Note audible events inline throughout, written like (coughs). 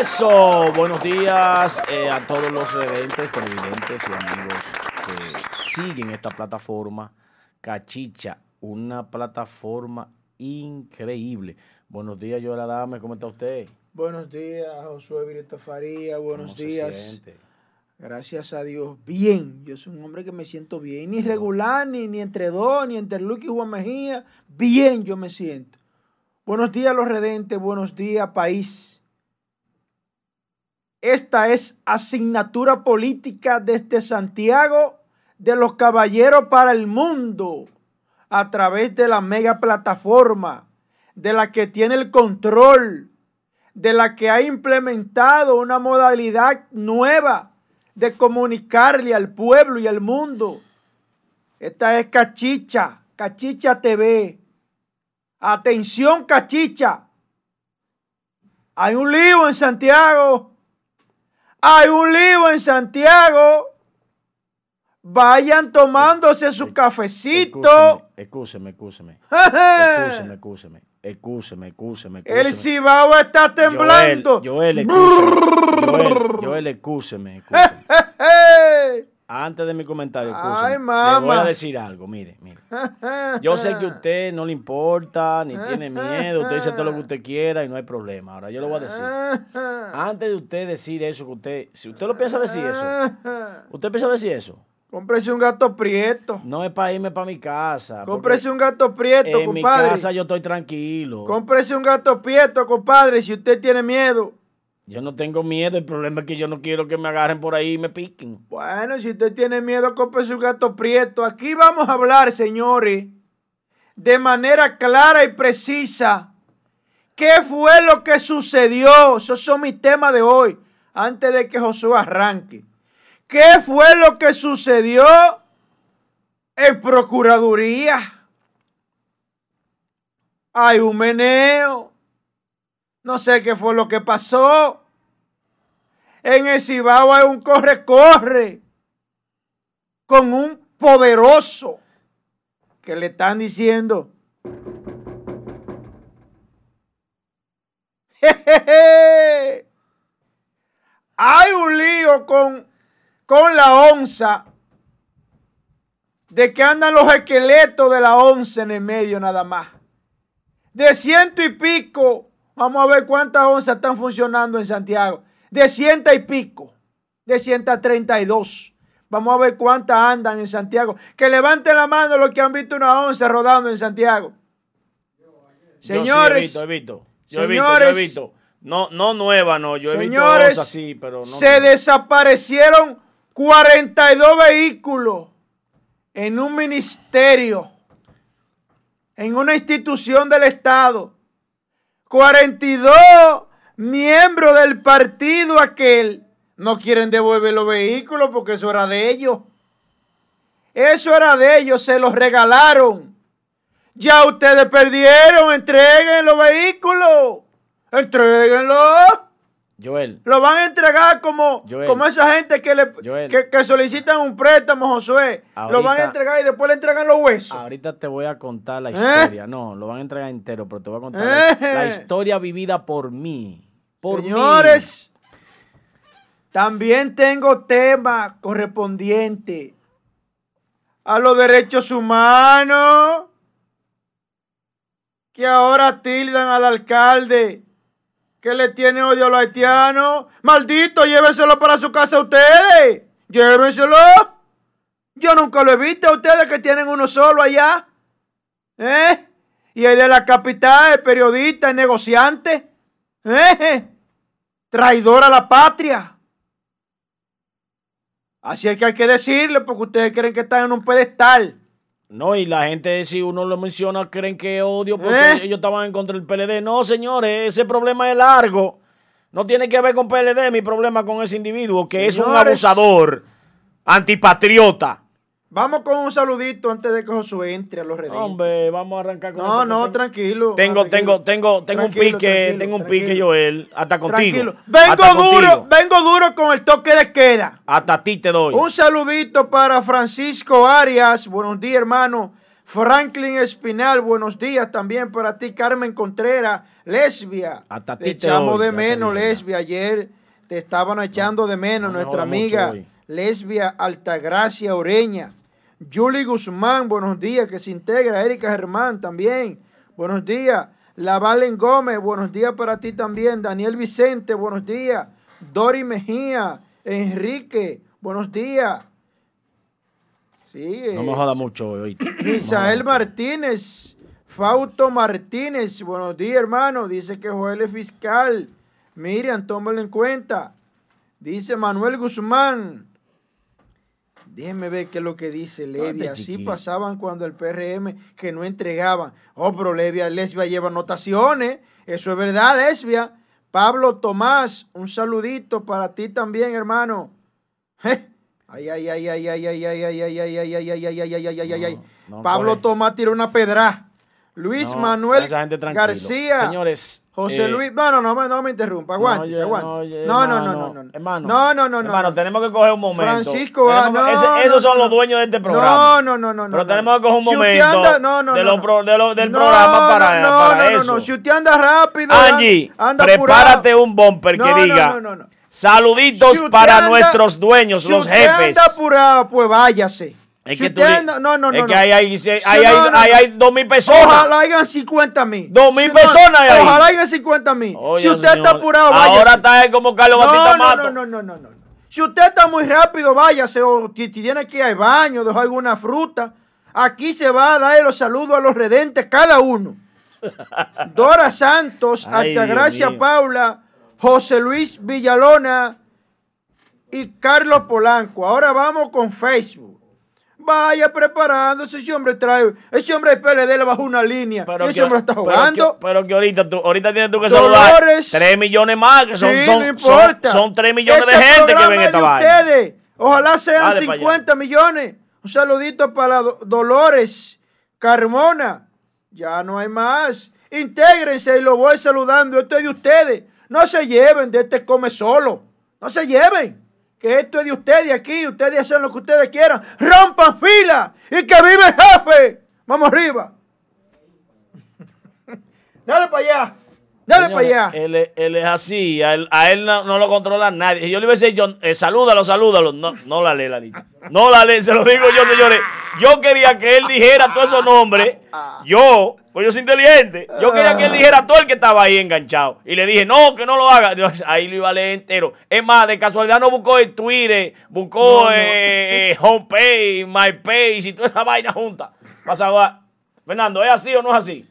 Eso, buenos días eh, a todos los redentes, televidentes y amigos que siguen esta plataforma Cachicha, una plataforma increíble. Buenos días, Yola Dame, ¿cómo está usted? Buenos días, Josué Virito Faría, buenos ¿Cómo se días. siente? Gracias a Dios, bien. Yo soy un hombre que me siento bien, ni regular, ni, ni entre dos, ni entre Luque y Juan Mejía. Bien yo me siento. Buenos días, los redentes, buenos días, país. Esta es asignatura política desde Santiago de los Caballeros para el Mundo, a través de la mega plataforma, de la que tiene el control, de la que ha implementado una modalidad nueva de comunicarle al pueblo y al mundo. Esta es Cachicha, Cachicha TV. Atención, Cachicha. Hay un lío en Santiago. Hay un lío en Santiago. Vayan tomándose su cafecito. Excúseme, excúseme, excúseme, (laughs) excúseme, excúseme, excúseme, El cibao está temblando. Joel, Joel, excúseme, Joel, Joel, excúseme, excúseme. (laughs) Antes de mi comentario, Ay, le voy a decir algo, mire, mire. Yo sé que a usted no le importa, ni tiene miedo, usted dice todo lo que usted quiera y no hay problema. Ahora yo le voy a decir, antes de usted decir eso que usted, si usted lo piensa decir eso, usted piensa decir eso, Cómprese un gato prieto. no es para irme para mi casa. Cómprese un gato prieto, en mi compadre. casa yo estoy tranquilo. Cómprese un gato prieto, compadre, si usted tiene miedo. Yo no tengo miedo, el problema es que yo no quiero que me agarren por ahí y me piquen. Bueno, si usted tiene miedo, cómprese un gato prieto. Aquí vamos a hablar, señores, de manera clara y precisa. ¿Qué fue lo que sucedió? Esos son mis temas de hoy, antes de que Josué arranque. ¿Qué fue lo que sucedió en Procuraduría? Hay un meneo. No sé qué fue lo que pasó. En el Cibao hay un corre-corre con un poderoso que le están diciendo. "Jejeje, Hay un lío con, con la onza de que andan los esqueletos de la onza en el medio nada más. De ciento y pico, vamos a ver cuántas onzas están funcionando en Santiago. De ciento y pico, de 132. Vamos a ver cuántas andan en Santiago. Que levanten la mano los que han visto una onza rodando en Santiago. Señores, Yo sí he visto, he visto. Yo he visto, señores, yo he visto. No, no nueva, no. Yo he señores, visto así, pero no. se nueva. desaparecieron 42 vehículos en un ministerio, en una institución del Estado. 42 miembros del partido aquel no quieren devolver los vehículos porque eso era de ellos. Eso era de ellos, se los regalaron. Ya ustedes perdieron, entreguen los vehículos. Entréguenlos. Joel, Lo van a entregar como, Joel. como esa gente que, le, que, que solicitan un préstamo, Josué. Lo van a entregar y después le entregan los huesos. ahorita te voy a contar la ¿Eh? historia. No, lo van a entregar entero, pero te voy a contar la, ¿Eh? la historia vivida por mí. Por. Señores, también tengo tema correspondiente a los derechos humanos que ahora tildan al alcalde que le tiene odio a los haitianos. Maldito, llévenselo para su casa ustedes. Llévenselo. Yo nunca lo he visto a ustedes que tienen uno solo allá. ¿Eh? Y el de la capital, el periodista, el negociante. ¿Eh? Traidor a la patria. Así es que hay que decirle porque ustedes creen que están en un pedestal. No, y la gente, si uno lo menciona, creen que odio porque ¿Eh? ellos estaban en contra del PLD. No, señores, ese problema es largo. No tiene que ver con PLD, mi problema con ese individuo, que es un abusador, antipatriota. Vamos con un saludito antes de que Josué entre a los redes. Hombre, vamos a arrancar con No, no, tranquilo. Tengo, tengo, tengo, tengo un pique, tengo un pique, Joel, hasta contigo. Tranquilo. Vengo hasta duro, contigo. vengo duro con el toque de queda. Hasta ti te doy. Un saludito para Francisco Arias. Buenos días, hermano. Franklin Espinal, buenos días también para ti. Carmen Contreras, lesbia. Hasta ti te echamos de menos, lesbia. Ayer te estaban echando de menos no me nuestra amiga lesbia Altagracia Oreña. Julie Guzmán, buenos días, que se integra. Erika Germán también, buenos días. La Valen Gómez, buenos días para ti también. Daniel Vicente, buenos días. Dori Mejía, Enrique, buenos días. Sí, No me eh, joda mucho hoy. Misael. Martínez, Fausto Martínez, buenos días hermano, dice que Joel es fiscal. Miriam, tómalo en cuenta. Dice Manuel Guzmán. Déjeme ver qué es lo que dice Levia. Así pasaban cuando el PRM que no entregaban. Oh, pero Lesbia lleva anotaciones. Eso es verdad, Lesbia. Pablo Tomás, un saludito para ti también, hermano. Ay, ay, ay, ay, ay, ay, ay, ay, ay, ay, ay, ay, ay, ay, ay, ay, ay, ay, ay. Pablo. Tomás tiró una pedra. Luis Manuel. García. Señores. José eh, Luis, no, no, no, me- no me interrumpa, aguante, oye, aguante. oye, no, no, no, no, no, hermano. no, no, no, no, Hermano, no. tenemos que coger un momento. Francisco, ah, no, ese- esos no, son no. los dueños de este programa. No, no, no, no, no. Pero no. tenemos que coger un Si usted momento anda- no, no, de no, los no. pro- de los- del No, programa para, no, no, para no, no, eso. no, si usted anda rápido, Angie, anda prepárate apurado. un bumper No, que no, diga no, no, no. saluditos Si usted para anda- nuestros dueños, si los usted jefes. anda apurado, pues váyase. Es Si que tú anda- no, no, es no, que no. ahí hay, Si- ahí hay, no, no, ahí no. hay dos mil personas. Ojalá hayan 50 mil. Dos mil personas hay ahí. Ojalá hayan 50 mil. Oye, Si usted señor, está apurado, váyase. Ahora está él como Carlos Batista no, no, Mato. no, no, no, no, no. Si usted está muy rápido, váyase. O si tiene que ir al baño, dejar alguna fruta. Aquí se va a dar los saludos a los redentes cada uno. (laughs) Dora Santos, Ay, Altagracia Dios. Paula, José Luis Villalona y Carlos Polanco. Ahora vamos con Facebook. Vaya preparándose, ese hombre trae, ese hombre del PLD le bajó una línea. ese que- hombre está pero jugando. que- Pero que, ahorita tú, ahorita tienes tú que saludar Dolores. 3 millones más, que son, sí, son, no son, importa. son 3 millones de Este gente que ven es esta vaina. ustedes. Ojalá sean Dale pa' allá. 50 millones. Un saludito para Do- Dolores Carmona. Ya no hay más. Intégrense y lo voy saludando. Esto es de ustedes. No se lleven de este come solo. No se lleven. Que esto es de ustedes aquí. Ustedes hacen lo que ustedes quieran. Rompan fila. Y que vive el jefe. Vamos arriba. (laughs) Dale para allá. Dale para allá. Él, es- él es así, a él, a él no, no lo controla nadie. Yo le hubiese dicho, eh, salúdalo, salúdalo, no, no la lee la lista. No la lee, se lo digo yo, señores. Yo quería que él dijera todos esos nombres. Yo, pues yo soy inteligente. Yo quería que él dijera todo el que estaba ahí enganchado. Y le dije, no, que no lo haga. Dios, ahí lo iba a leer entero. Es más, de casualidad no buscó el Twitter, buscó No, no. eh, Homepage, MyPage y toda esa vaina junta. Pasa, va. Fernando, ¿es así o no es así?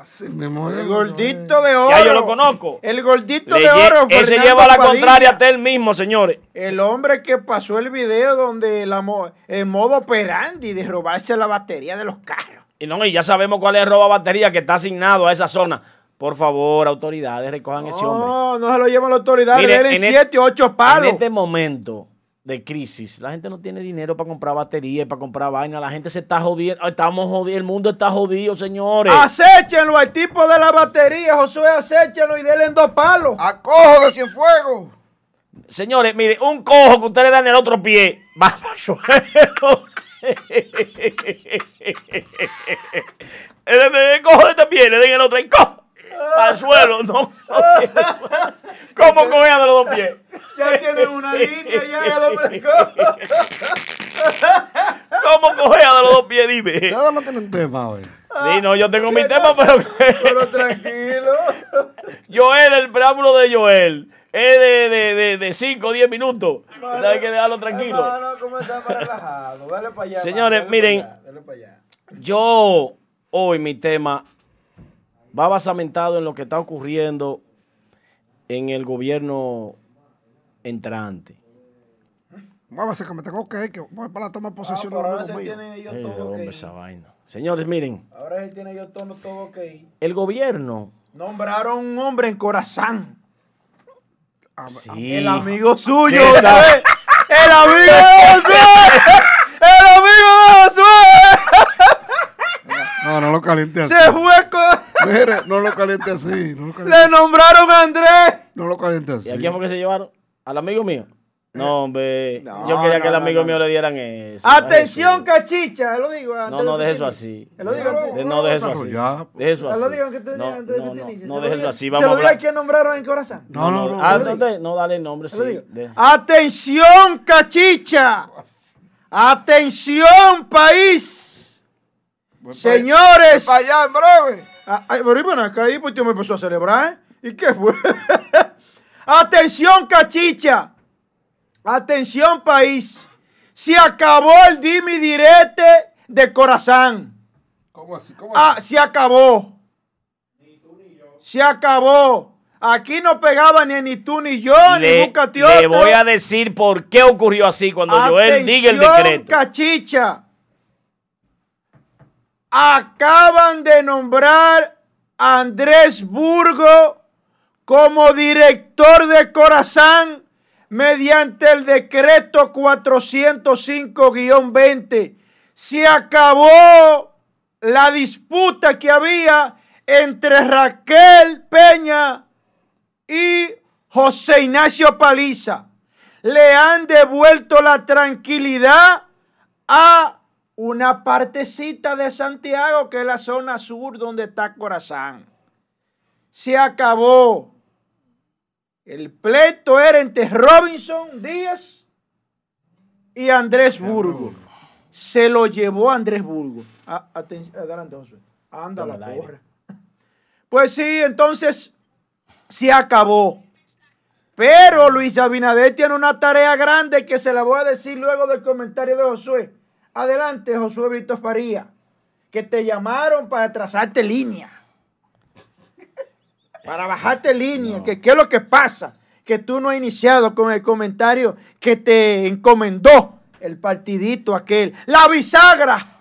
Así mismo El gordito de oro. Ya yo lo conozco. El gordito Le de oro. ese Fernando lleva la Padilla. contraria hasta él mismo, señores. El hombre que pasó el video donde la mo- el modo operandi de robarse la batería de los carros. Y no, y ya sabemos cuál es el roba batería que está asignado a esa zona. Por favor, autoridades, recojan ese hombre. No, no se lo llevan la autoridad. Mire, Le den en e- siete o ocho palos. En este momento de crisis, la gente no tiene dinero para comprar baterías, para comprar vaina. La gente se está jodiendo. Estamos jodidos. El mundo está jodido, señores. Acéchenlo al tipo de la batería, Josué, acéchenlo y denle en dos palos. Acojo de Cienfuegos. Señores, mire, un cojo que usted le da en el otro pie. Va para el el, el- el cojo de este pie, le den el otro y cojo. Al suelo, no. ¿Cómo cogea de los dos pies? Ya tienen una línea, ya, ya lo brincó. ¿Cómo cogea de los dos pies? Dime. Ustedes no tienen tema hoy. Sí, no, yo tengo mi tema, pero. (laughs) Pero tranquilo. Joel, el preámbulo de Joel. Es de 5 o 10 minutos. Hay que dejarlo tranquilo. Hermano, comenzamos relajado. Dale para allá. Señores, dale miren. pa' allá, dale pa' allá. Yo, hoy mi tema va basamentado en lo que está ocurriendo en el gobierno entrante. Muévase que me tengo que ir, que voy para la toma de Ah, posesión pero de todo hombre, esa vaina. Señores, miren, Ahora se tienen ellos todo, todo ok. el gobierno. Nombraron un hombre en Corazán. Ah, Sí. El amigo suyo, Sí, esa- Josué. El amigo de Josué. El amigo de Josué. No, no lo caliente así. Se fue con... Mire, no lo caliente así. No lo caliente, Le nombraron a Andrés. no lo caliente así. ¿Y a quién fue que se llevaron? Al amigo mío. No, hombre. No, yo quería no, que el no, amigo no. mío le dieran eso. Atención, cachicha, lo digo. No, no, deje eso así. Lo digo Eh, No, deje eso así. Deje eso Ah, así. Lo digo No, que no, te deje eso así. Se Vamos a hablar. nombraron en Corazán. No, no, no. Ah, no, no, dale el nombre, sí. Atención, cachicha. Atención, país. Señores. Para allá en breve. Ah, Ay, pero bueno, acá ahí pues tío me empezó a celebrar, ¿eh? ¿Y qué fue? (laughs) Atención, cachicha. Atención, país. Se acabó el dimi direte de Corazán. ¿Cómo así? ¿Cómo Ah, se acabó. Se acabó. Aquí no pegaba ni ni tú ni yo, ni Le, nunca tío. le voy a decir por qué ocurrió así cuando Joel diga el Atención, decreto. Cachicha. Acaban de nombrar a Andrés Burgo como director de Corazán mediante el decreto 405-20. Se acabó la disputa que había entre Raquel Peña y José Ignacio Paliza. Le han devuelto la tranquilidad a una partecita de Santiago, que es la zona sur donde está Corazán. Se acabó. El pleito era entre Robinson Díaz y Andrés Burgo. Se lo llevó Andrés Burgo. Aten- adelante, Josué. Anda la porra. Pues sí, entonces se acabó. Pero Luis Abinader tiene una tarea grande que se la voy a decir luego del comentario de Josué. Adelante, Josué Brito Faría, que te llamaron para trazarte línea. Para bajarte línea. Que qué es lo que pasa. Que tú no has iniciado con el comentario que te encomendó el partidito aquel. La bisagra.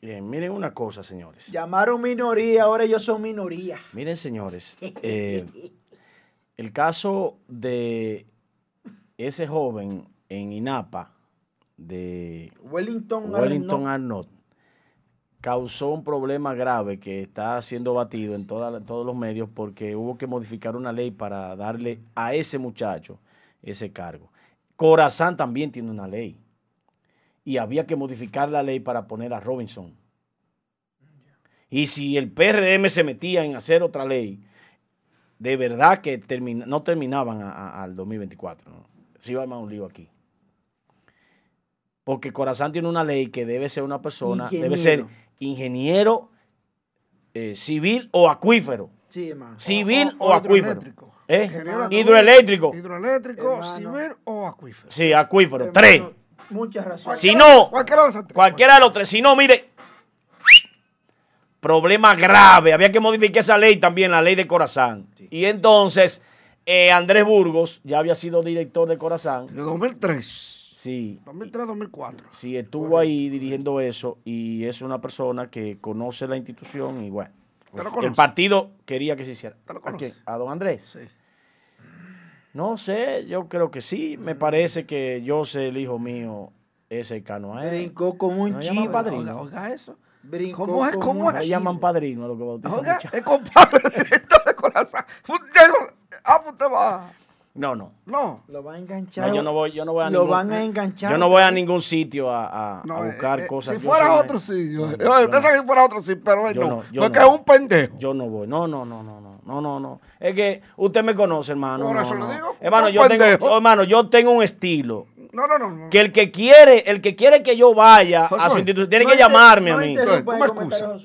Bien, miren una cosa, señores. Llamaron minoría, ahora ellos son minoría. Miren, señores. (laughs) eh, el caso de ese joven en Inapa, de Wellington. Arnott, causó un problema grave que está siendo batido en toda- todos los medios porque hubo que modificar una ley para darle a ese muchacho ese cargo. Corazán también tiene una ley y había que modificar la ley para poner a Robinson. Y si el PRM se metía en hacer otra ley, de verdad que termina- no terminaban a- a- al 2024. ¿no? Se iba a armar un lío aquí. Porque Corazán tiene una ley que debe ser una persona, debe ser ingeniero eh, civil o acuífero. Sí, hermano. Civil o, o acuífero. hidroeléctrico. ¿Eh? Ingeniero Hidroeléctrico. Hidroeléctrico, Hermano. civil o acuífero. Sí, acuífero. Hermano, Tres. Muchas razones. Si no, Cualquiera de esas tres. cualquiera de los tres. Si no, mire, problema grave. Había que modificar esa ley también, la ley de Corazán. Y entonces, eh, Andrés Burgos ya había sido director de Corazán. De 2003. Sí, 2003-2004. sí, estuvo ahí dirigiendo eso y es una persona que conoce la institución y bueno. ¿Te lo el partido quería que se hiciera. ¿Te lo ¿A quién? ¿A don Andrés? Sí. No sé, yo creo que sí. Me parece que yo sé el hijo mío es cercano a él. Brincó como un No llaman chivo. padrino. Oiga, oiga eso. Brincó ¿Cómo es? ¿Cómo es? Le llaman padrino a lo que bautizan Oiga, muchachos. es compadre director (laughs) de corazón. Ah, pues usted va. No, no. No. Lo van a enganchar. No, yo no voy, yo no voy a Lo ningún, van a enganchar. Yo no voy a ningún sitio a, a- no a eh, buscar eh, cosas. Si fuera otro, sí. Yo, No, yo- yo usted no. sabe que fuera otro, sí, pero él Yo no. no, yo Porque no. es un pendejo. Yo no voy. No, no, no, no, no. No, no, no. Es que usted me conoce, hermano. Por no, eso le no. digo, Hermano, un yo tengo, hermano, yo tengo un estilo. No, no, no. no. Que el que quiere, el que quiere que yo vaya a Josué, su institución, tiene No que llamarme a mí. Tú me tú me lo excusas.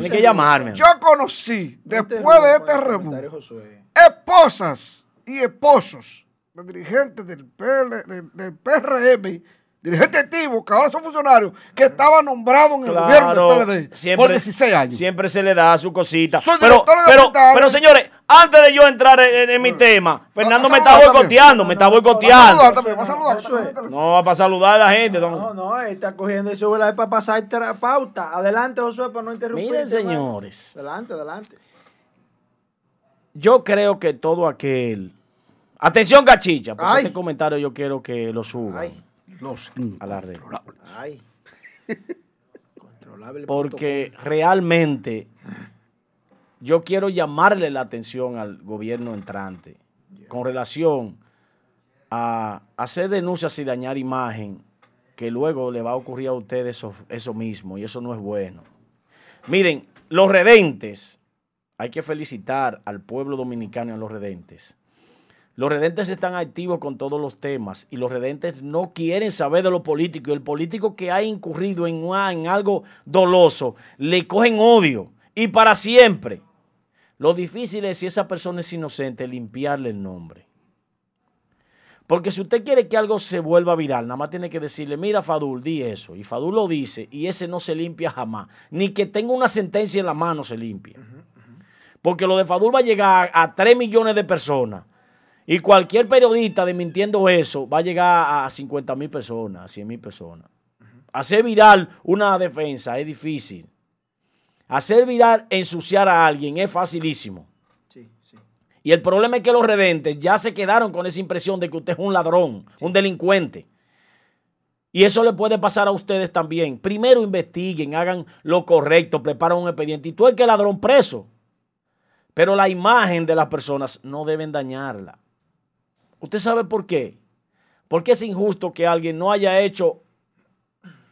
Tiene que llamarme. Yo conocí, No después de este Josué. esposas y esposos de dirigentes del, PL, del, del PRM, dirigentes activos, que ahora son funcionarios, que estaban nombrados en el gobierno del PLD por 16 años. Siempre se le da su cosita. Soy Pero, pero, pero señores, antes de yo entrar en, en mi tema, Fernando me está boicoteando, me está boicoteando. saludar también, vas a saludar. Josué. No va para saludar a la gente. don- No, no, él está cogiendo eso para pasar pauta. Adelante, Josué, para no interrumpir. Miren, señores, Adelante, adelante. yo creo que todo aquel. Atención, cachicha, porque Ay. este comentario yo quiero que lo Ay, Los a la red. ay. Porque realmente yo quiero llamarle la atención al gobierno entrante con relación a hacer denuncias y dañar imagen, que luego le va a ocurrir a ustedes eso, eso mismo, y eso no es bueno. Miren, los redentes, hay que felicitar al pueblo dominicano y a los redentes. Los redentes están activos con todos los temas y los redentes no quieren saber de lo político. El político que ha incurrido en, en algo doloso, le cogen odio y para siempre. Lo difícil es si esa persona es inocente, limpiarle el nombre. Porque si usted quiere que algo se vuelva viral, nada más tiene que decirle, mira Fadul, di eso. Y Fadul lo dice y ese no se limpia jamás. Ni que tenga una sentencia en la mano se limpia. Porque lo de Fadul va a llegar a 3 millones de personas y cualquier periodista desmintiendo eso va a llegar a 50 mil personas, a 100 mil personas. Hacer viral una defensa es difícil. Hacer viral, ensuciar a alguien es facilísimo. Y el problema es que los redentes ya se quedaron con esa impresión de que usted es un ladrón, un delincuente. Y eso le puede pasar a ustedes también. Primero investiguen, hagan lo correcto, preparen un expediente. Y tú el que ladrón preso. Pero la imagen de las personas no deben dañarla. ¿Usted sabe por qué? Porque es injusto que alguien no haya hecho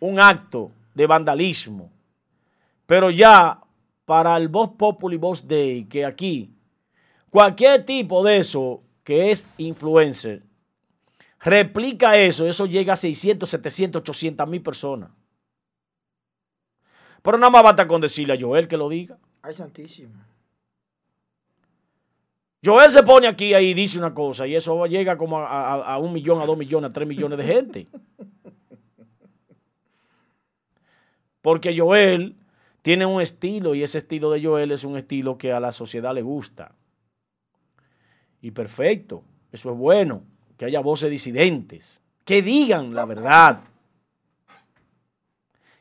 un acto de vandalismo, pero ya para el Voz Populi Voz Day, que aquí cualquier tipo de eso que es influencer, replica eso, eso llega a 600, 700, 800 mil personas. Pero nada más basta con decirle a Joel que lo diga. Ay, santísimo. Joel se pone aquí y dice una cosa y eso llega como a, un millón, a dos millones, a tres millones de gente. Porque Joel tiene un estilo y ese estilo de Joel es un estilo que a la sociedad le gusta. Y perfecto, eso es bueno, que haya voces disidentes, que digan la verdad,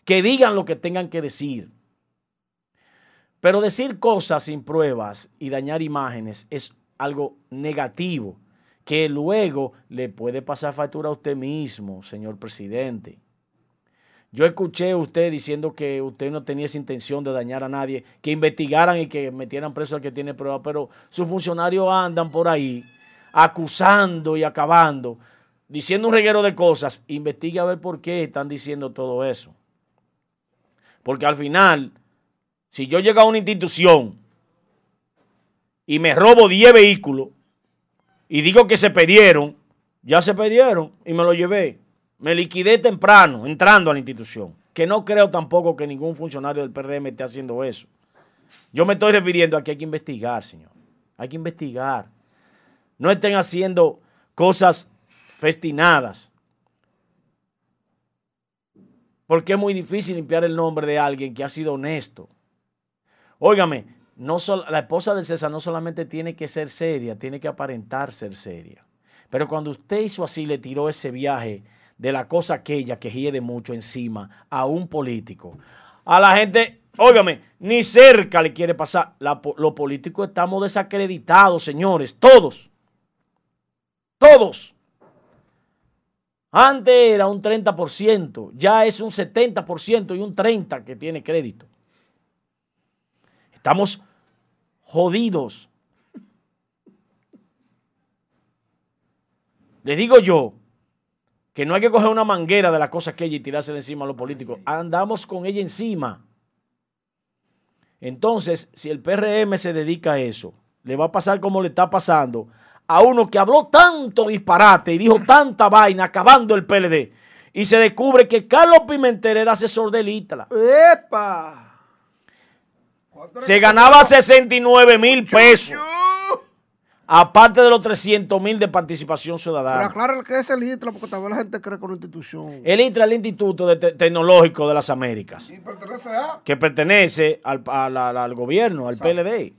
que digan lo que tengan que decir. Pero decir cosas sin pruebas y dañar imágenes es algo negativo que luego le puede pasar factura a usted mismo, señor presidente. Yo escuché a usted diciendo que usted no tenía esa intención de dañar a nadie, que investigaran y que metieran preso al que tiene pruebas, pero sus funcionarios andan por ahí acusando y acabando, diciendo un reguero de cosas. Investigue a ver por qué están diciendo todo eso. Porque al final si yo llego a una institución y me robo 10 vehículos y digo que se perdieron, ya se perdieron y me lo llevé. Me liquidé temprano entrando a la institución. Que no creo tampoco que ningún funcionario del PRM esté haciendo eso. Yo me estoy refiriendo a que hay que investigar, señor. Hay que investigar. No estén haciendo cosas festinadas. Porque es muy difícil limpiar el nombre de alguien que ha sido honesto, Óigame, no la esposa de César no solamente tiene que ser seria, tiene que aparentar ser seria. Pero cuando usted hizo así, le tiró ese viaje de la cosa aquella que hiede mucho encima a un político. A la gente, óigame, ni cerca le quiere pasar. los políticos estamos desacreditados, señores, todos. Todos. Antes era un 30%, ya es un 70% y un 30% que tiene crédito. Estamos jodidos. Les digo yo que no hay que coger una manguera de las cosas que ella y tirársela encima a los políticos. Andamos con ella encima. Entonces, si el PRM se dedica a eso, le va a pasar como le está pasando a uno que habló tanto disparate y dijo tanta vaina acabando el PLD. Y se descubre que Carlos Pimentel era asesor de Litla. ¡Epa! Se ganaba 69 mil pesos. Aparte de los 300 mil de participación ciudadana. Pero aclara que es el ITRA, porque también la gente cree con la institución. El ITRA es el Instituto Tecnológico de las Américas. ¿Y pertenece a? Que pertenece al, gobierno, al PLD.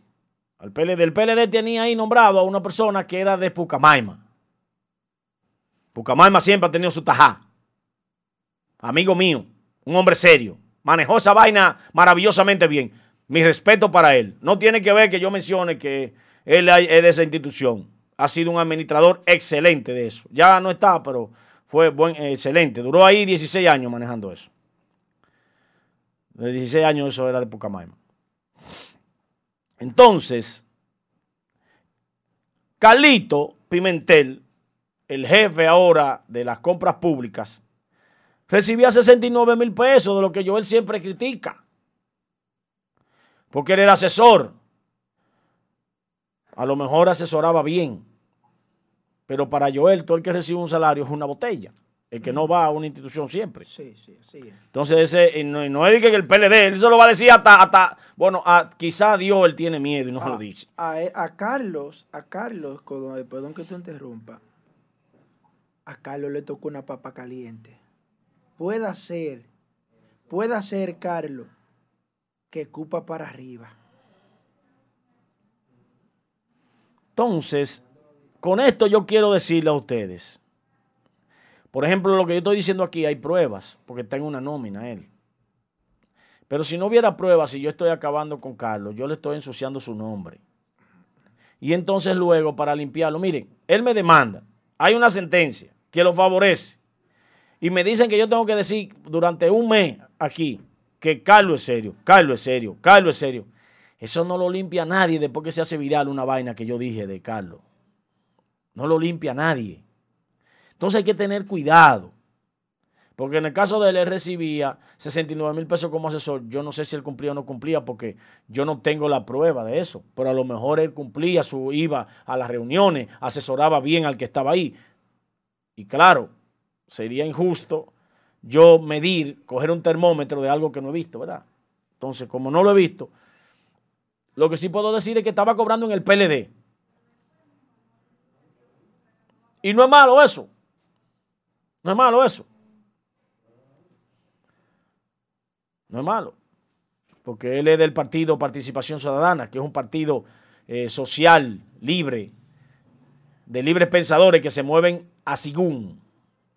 Al PLD. El PLD tenía ahí nombrado a una persona que era de Pucamaima. Pucamaima siempre ha tenido su tajá. Amigo mío, un hombre serio. Manejó esa vaina maravillosamente bien mi respeto para él. No tiene que ver que yo mencione que él es de esa institución. Ha sido un administrador excelente de eso. Ya no está, pero fue excelente. Duró ahí 16 años manejando eso. De 16 años eso era de Pucamaima. Entonces, Carlito Pimentel el jefe ahora de las compras públicas, recibía 69 mil pesos de lo que Joel siempre critica. Porque él era asesor. A lo mejor asesoraba bien. Pero para Joel, todo el que recibe un salario es una botella. El que no va a una institución siempre. Sí, sí, sí. Entonces, ese, no, no es que el PLD, él se lo va a decir hasta, hasta bueno, a, quizá Dios él tiene miedo y no se lo dice. A, Carlos, a Carlos, perdón que te interrumpa, a Carlos le tocó una papa caliente. Puede ser, puede ser, Carlos, que cupa para arriba. Entonces, con esto yo quiero decirle a ustedes, por ejemplo, lo que yo estoy diciendo aquí, hay pruebas, porque está en una nómina él. Pero si no hubiera pruebas y yo estoy acabando con Carlos, yo le estoy ensuciando su nombre. Y entonces luego, para limpiarlo, miren, él me demanda, hay una sentencia que lo favorece. Y me dicen que yo tengo que decir durante un mes aquí que Carlos es serio, Carlos es serio, Carlos es serio. Eso no lo limpia nadie después que se hace viral una vaina que yo dije de Carlos. No lo limpia nadie. Entonces hay que tener cuidado. Porque en el caso de él, él recibía 69 mil pesos como asesor. Yo no sé si él cumplía o no cumplía porque yo no tengo la prueba de eso. Pero a lo mejor él cumplía, su, iba a las reuniones, asesoraba bien al que estaba ahí. Y claro, sería injusto yo medir, coger un termómetro de algo que no he visto, ¿verdad? Entonces, como no lo he visto, lo que sí puedo decir es que estaba cobrando en el PLD. Y no es malo eso. No es malo eso. No es malo. Porque él es del partido Participación Ciudadana, que es un partido eh, social, libre, de libres pensadores que se mueven a según,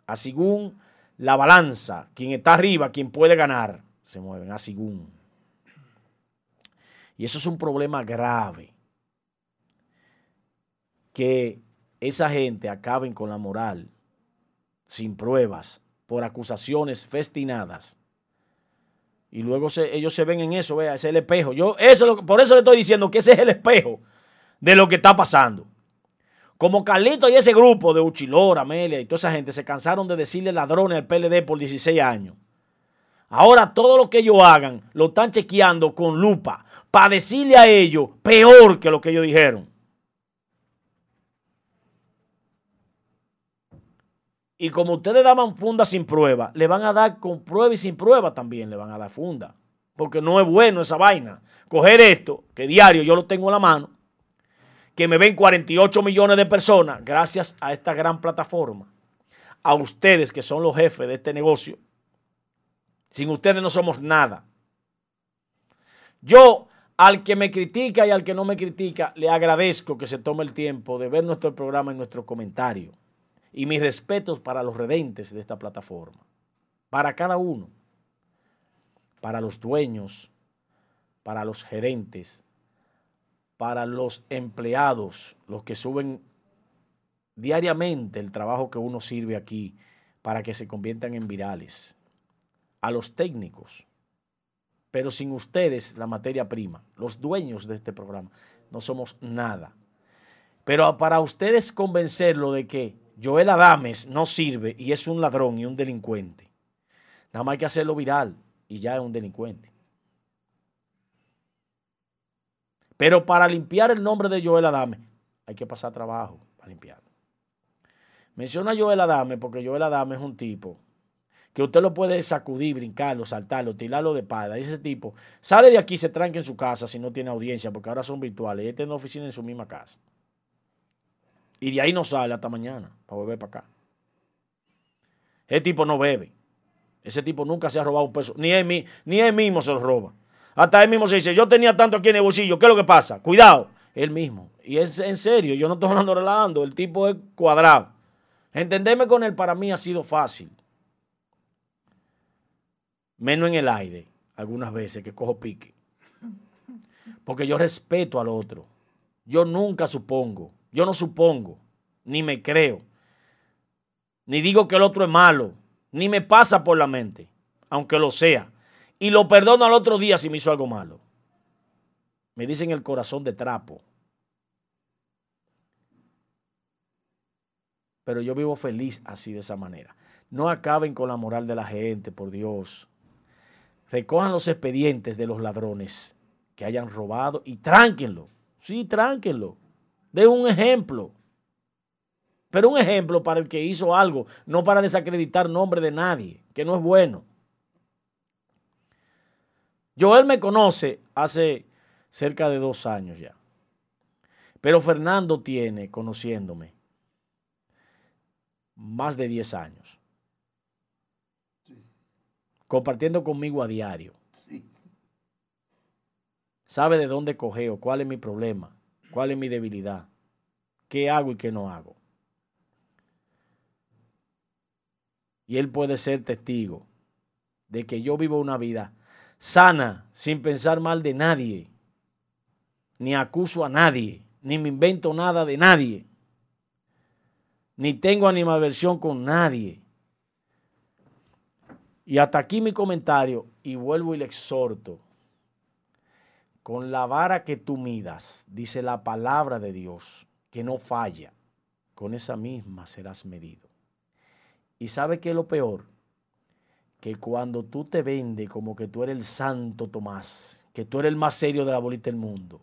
a según la balanza. Quien está arriba, quien puede ganar, se mueven a según. Y eso es un problema grave. Que esa gente acaben con la moral sin pruebas, por acusaciones festinadas. Y luego ellos se ven en eso, vea, ese es el espejo. Yo, eso, por eso le estoy diciendo que ese es el espejo de lo que está pasando. Como Carlito y ese grupo de Uchilor, Amelia y toda esa gente se cansaron de decirle ladrones al PLD por 16 años. Ahora todo lo que ellos hagan lo están chequeando con lupa para decirle a ellos peor que lo que ellos dijeron. Y como ustedes daban funda sin prueba, le van a dar con prueba y sin prueba también le van a dar funda. Porque no es bueno esa vaina. Coger esto, que diario yo lo tengo en la mano, que me ven 48 millones de personas gracias a esta gran plataforma. A ustedes que son los jefes de este negocio. Sin ustedes no somos nada. Yo al que me critica y al que no me critica, le agradezco que se tome el tiempo de ver nuestro programa y nuestro comentario y mis respetos para los redentes de esta plataforma, para cada uno, para los dueños, para los gerentes, para los empleados, los que suben diariamente el trabajo que uno sirve aquí para que se conviertan en virales, a los técnicos, pero sin ustedes la materia prima, los dueños de este programa, no somos nada. Pero para ustedes convencerlo de que Joel Adames no sirve y es un ladrón y un delincuente. Nada más hay que hacerlo viral y ya es un delincuente. Pero para limpiar el nombre de Joel Adame, hay que pasar trabajo para limpiarlo. Menciona a Joel Adame porque Joel Adame es un tipo que usted lo puede sacudir, brincarlo, saltarlo, tirarlo de espada. ese tipo sale de aquí, se tranca en su casa si no tiene audiencia, porque ahora son virtuales. Y él tiene oficina en su misma casa. Y de ahí no sale hasta mañana para volver para acá. Ese tipo no bebe. Ese tipo nunca se ha robado un peso. Ni él, ni él mismo se lo roba. Hasta él mismo se dice, yo tenía tanto aquí en el bolsillo, ¿qué es lo que pasa? Cuidado. Él mismo. Y es en serio, yo no estoy hablando relajando, el tipo es cuadrado. Entenderme con él para mí ha sido fácil. Menos en el aire, algunas veces que cojo pique. Porque yo respeto al otro. Yo nunca supongo. Yo no supongo, ni me creo, ni digo que el otro es malo, ni me pasa por la mente, aunque lo sea. Y lo perdono al otro día si me hizo algo malo. Me dicen el corazón de trapo. pero yo vivo feliz así de esa manera. No acaben con la moral de la gente, por Dios. Recojan los expedientes de los ladrones que hayan robado y tránquenlo. Sí, tránquenlo. Den un ejemplo. Pero un ejemplo para el que hizo algo, no para desacreditar nombre de nadie, que no es bueno. Joel me conoce hace cerca de dos años ya. Pero Fernando tiene, conociéndome, más de 10 años. Compartiendo conmigo a diario. Sabe de dónde cogeo, cuál es mi problema, cuál es mi debilidad, qué hago y qué no hago. Y él puede ser testigo de que yo vivo una vida sana, sin pensar mal de nadie, ni acuso a nadie, ni me invento nada de nadie, ni tengo animaversión con nadie. Y hasta aquí mi comentario y vuelvo y le exhorto. Con la vara que tú midas, dice la palabra de Dios, que no falla, con esa misma serás medido. ¿Y sabe qué es lo peor? Que cuando tú te vendes como que tú eres el santo Tomás, que tú eres el más serio de la bolita del mundo,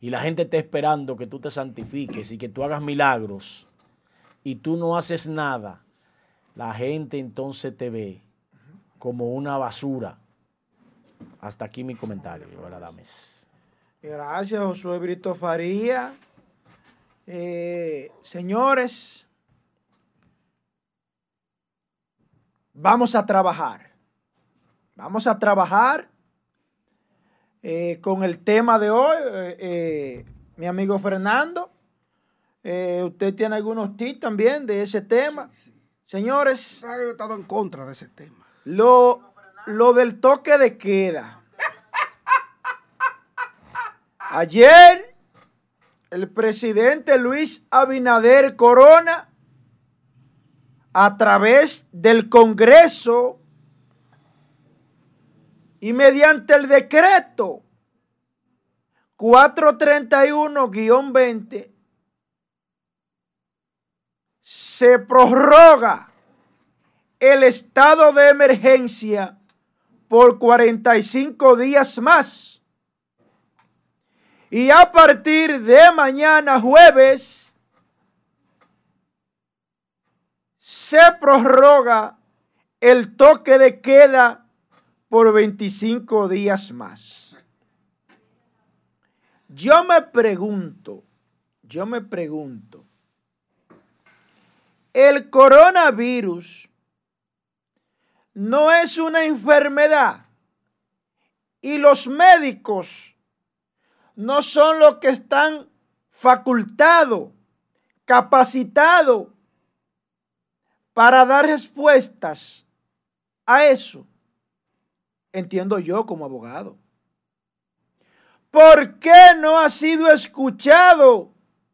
y la gente está esperando que tú te santifiques y que tú hagas milagros, y tú no haces nada, la gente entonces te ve como una basura. Hasta aquí mi comentario, Dames. Gracias, Josué Brito Faría. Eh, señores, vamos a trabajar. Vamos a trabajar eh, con el tema de hoy. Eh, eh, mi amigo Fernando, usted tiene algunos tips también de ese tema. Señores. Yo he estado en contra de ese tema. Lo, lo del toque de queda. Ayer, el presidente Luis Abinader Corona a través del Congreso y mediante el decreto 431-20 se prorroga el estado de emergencia por 45 días más. Y a partir de mañana jueves se prorroga el toque de queda por 25 días más. Yo me pregunto, yo me pregunto, el coronavirus no es una enfermedad y los médicos no son los que están facultados, capacitados para dar respuestas a eso, entiendo yo como abogado. ¿Por qué no ha sido escuchado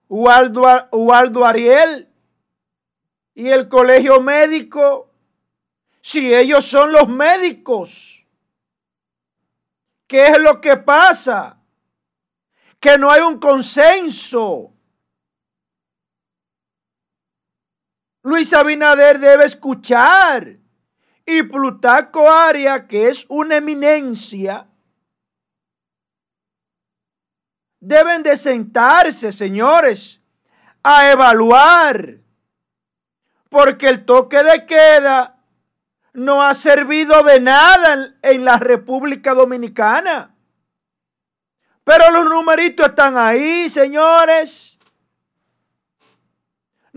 Waldo, Ariel y el colegio médico si ellos son los médicos? ¿Qué es lo que pasa? Que no hay un consenso Luis Abinader debe escuchar. Y Plutarco Aria, que es una eminencia, deben de sentarse, señores, a evaluar. Porque el toque de queda no ha servido de nada en, la República Dominicana. Pero los numeritos están ahí, señores.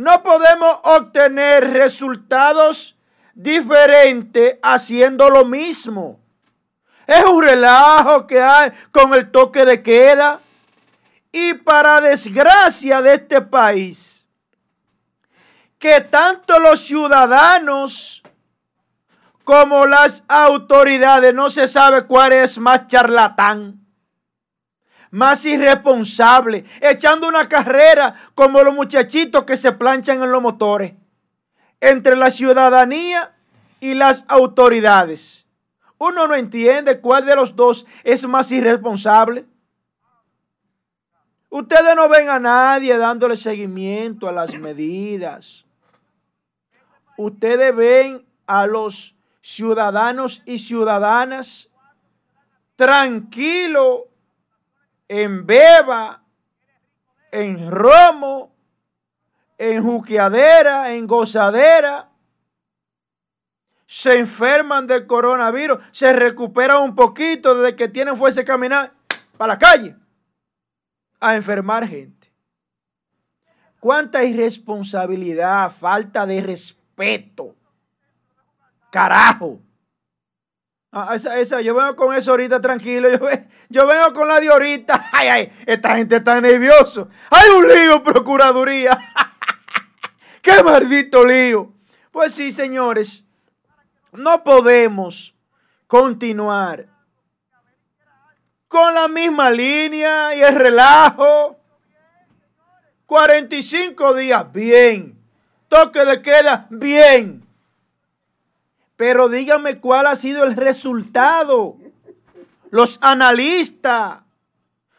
No podemos obtener resultados diferentes haciendo lo mismo. Es un relajo que hay con el toque de queda. Y para desgracia de este país, que tanto los ciudadanos como las autoridades no se sabe cuál es más charlatán más irresponsable, echando una carrera como los muchachitos que se planchan en los motores, entre la ciudadanía y las autoridades. Uno no entiende cuál de los dos es más irresponsable. Ustedes no ven a nadie dándole seguimiento a las medidas. ustedes ven a los ciudadanos y ciudadanas tranquilos en beba, en romo, en juqueadera, en gozadera, se enferman del coronavirus, se recuperan un poquito desde que tienen fuerza caminar para la calle a enfermar gente. Cuánta irresponsabilidad, falta de respeto. Carajo. Ah, esa, yo vengo con eso ahorita tranquilo. Yo, yo, vengo con la de ahorita. (laughs) Ay, ay, esta gente está nervioso. Hay un lío, Procuraduría. (laughs) ¡Qué maldito lío! Pues sí, señores. No podemos continuar con la misma línea y el relajo. 45 días, bien. Toque de queda, bien. Pero dígame cuál ha sido el resultado. Los analistas,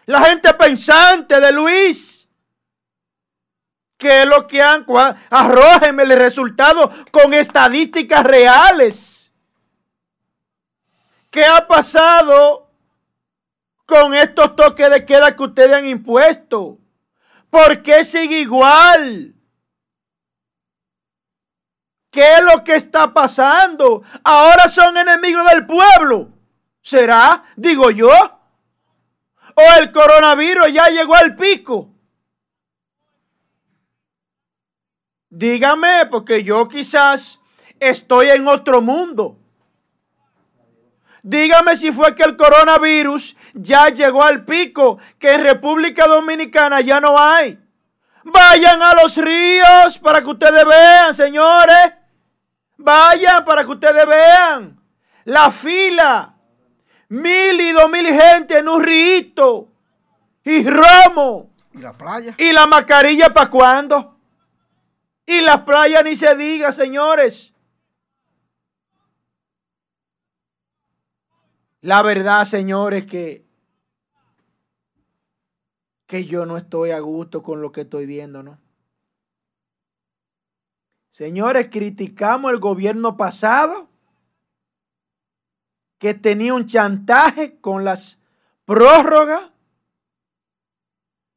la gente pensante de Luis, que es lo que han, arrójenme el resultado con estadísticas reales. ¿Qué ha pasado con estos toques de queda que ustedes han impuesto? ¿Por qué sigue igual? ¿Qué es lo que está pasando? Ahora son enemigos del pueblo. ¿Será? Digo yo. ¿O el coronavirus ya llegó al pico? Dígame, porque yo quizás estoy en otro mundo. Dígame si fue que el coronavirus ya llegó al pico, que en República Dominicana ya no hay. Vayan a los ríos para que ustedes vean, señores. Vayan para que ustedes vean la fila. Mil y dos mil gente en un río. Y romo. ¿Y la playa? ¿Y la mascarilla para cuándo? Y la playa ni se diga, señores. La verdad, señores, que, que yo no estoy a gusto con lo que estoy viendo, ¿no? Señores, criticamos el gobierno pasado que tenía un chantaje con las prórrogas.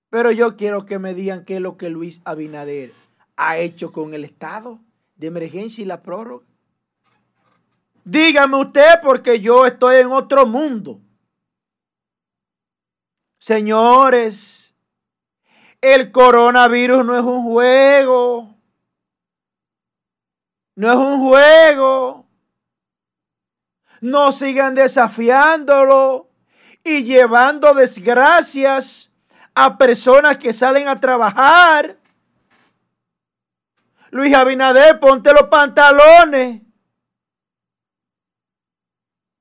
Pero yo quiero que me digan qué es lo que Luis Abinader ha hecho con el estado de emergencia y la prórroga. Dígame usted porque yo estoy en otro mundo. Señores, el coronavirus no es un juego. No es un juego. No sigan desafiándolo y llevando desgracias a personas que salen a trabajar. Luis Abinader, ponte los pantalones.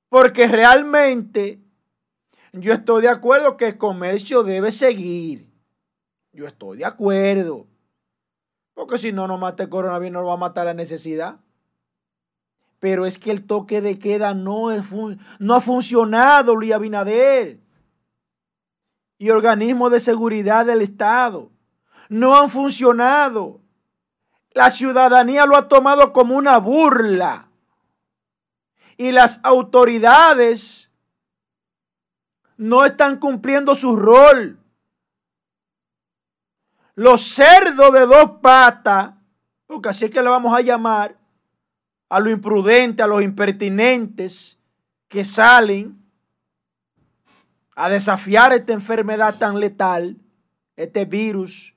Porque realmente yo estoy de acuerdo que el comercio debe seguir. Yo estoy de acuerdo. Porque si no nos mata el coronavirus, no va a matar la necesidad. Pero es que el toque de queda no, no ha funcionado, Luis Abinader. Y organismos de seguridad del Estado no han funcionado. La ciudadanía lo ha tomado como una burla. Y las autoridades no están cumpliendo su rol los cerdos de dos patas, porque así es que le vamos a llamar a lo imprudente, a los impertinentes que salen a desafiar esta enfermedad tan letal, este virus,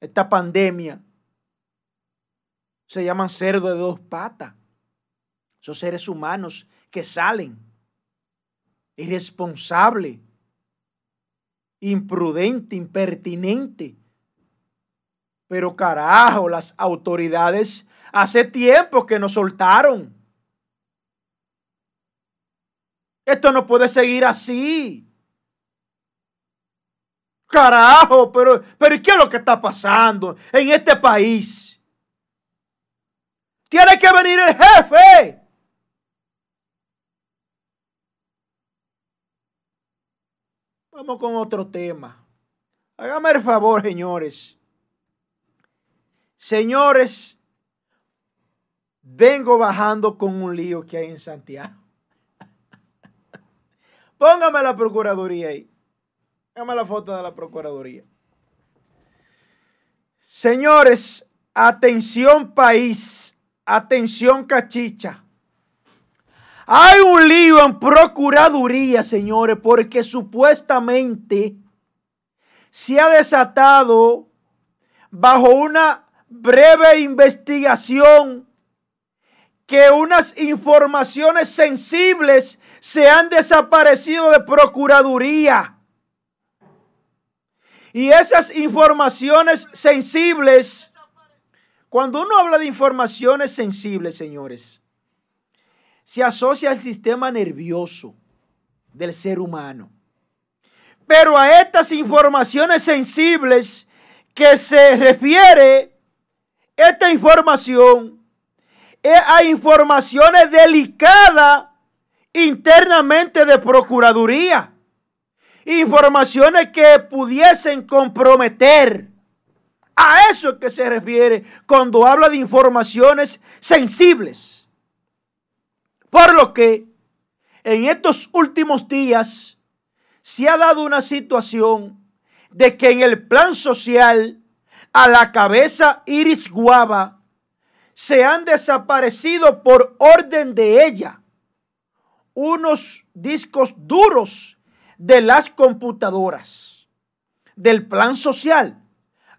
esta pandemia. Se llaman cerdos de dos patas. Esos seres humanos que salen irresponsable, imprudente, impertinente pero carajo, las autoridades hace tiempo que nos soltaron. Esto no puede seguir así. Carajo, pero, pero ¿qué es lo que está pasando en este país? Tiene que venir el jefe. Vamos con otro tema. Hágame el favor, señores. Señores, vengo bajando con un lío que hay en Santiago. (laughs) Póngame la Procuraduría ahí. Póngame la foto de la Procuraduría. Señores, atención país, atención cachicha. Hay un lío en Procuraduría, señores, porque supuestamente se ha desatado bajo una breve investigación que unas informaciones sensibles se han desaparecido de Procuraduría. Y esas informaciones sensibles, cuando uno habla de informaciones sensibles, señores, se asocia al sistema nervioso del ser humano. Pero a estas informaciones sensibles que se refiere esta información, es a informaciones delicadas internamente de Procuraduría informaciones que pudiesen comprometer. A eso es que se refiere cuando habla de informaciones sensibles. Por lo que en estos últimos días se ha dado una situación de que en el plan social a la cabeza Iris Guava se han desaparecido por orden de ella unos discos duros de las computadoras del plan social,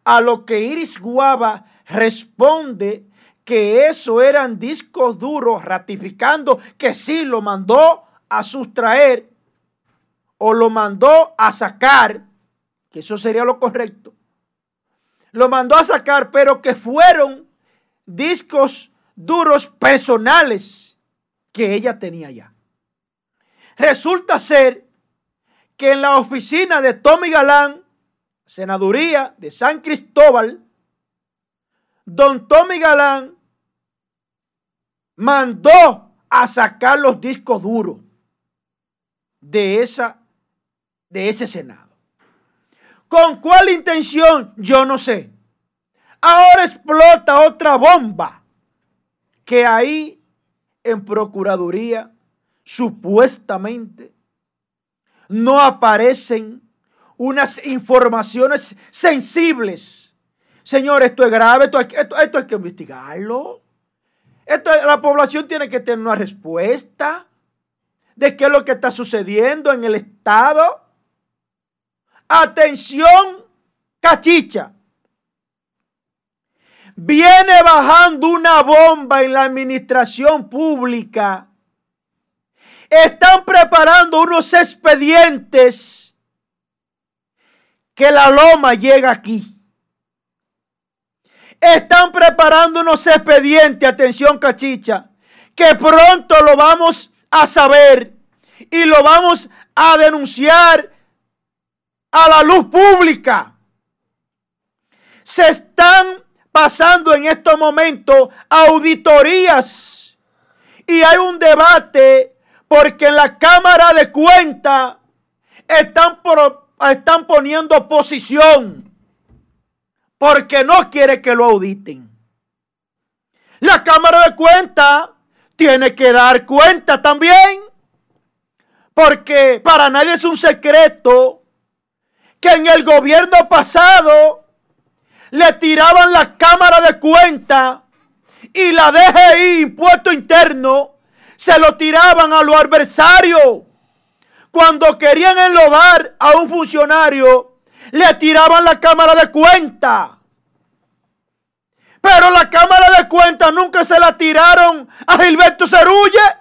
a lo que Iris Guava responde que eso eran discos duros, ratificando que sí lo mandó a sustraer o lo mandó a sacar, que eso sería lo correcto. Lo mandó a sacar, pero que fueron discos duros personales que ella tenía ya. Resulta ser que en la oficina de Tommy Galán, senaduría de San Cristóbal, don Tommy Galán mandó a sacar los discos duros de, esa, de ese Senado. ¿Con cuál intención? Yo no sé. Ahora explota otra bomba que ahí en Procuraduría supuestamente no aparecen unas informaciones sensibles. Señor, esto es grave, esto, hay que investigarlo. Esto, la población tiene que tener una respuesta de qué es lo que está sucediendo en el Estado. Atención, cachicha. Viene bajando una bomba en la administración pública están preparando unos expedientes que la loma llega aquí. Están preparando unos expedientes, atención cachicha, que pronto lo vamos a saber y lo vamos a denunciar a la luz pública. Se están pasando en estos momentos auditorías y hay un debate porque en la Cámara de Cuentas están, están poniendo oposición. Porque no quiere que lo auditen. La Cámara de Cuentas tiene que dar cuenta también. Porque para nadie es un secreto que en el gobierno pasado le tiraban la Cámara de Cuentas y la DGI, Impuesto Interno, se lo tiraban a los adversarios. Cuando querían enlodar a un funcionario, le tiraban la cámara de cuenta. Pero la cámara de cuenta nunca se la tiraron a Gilberto Cerulle.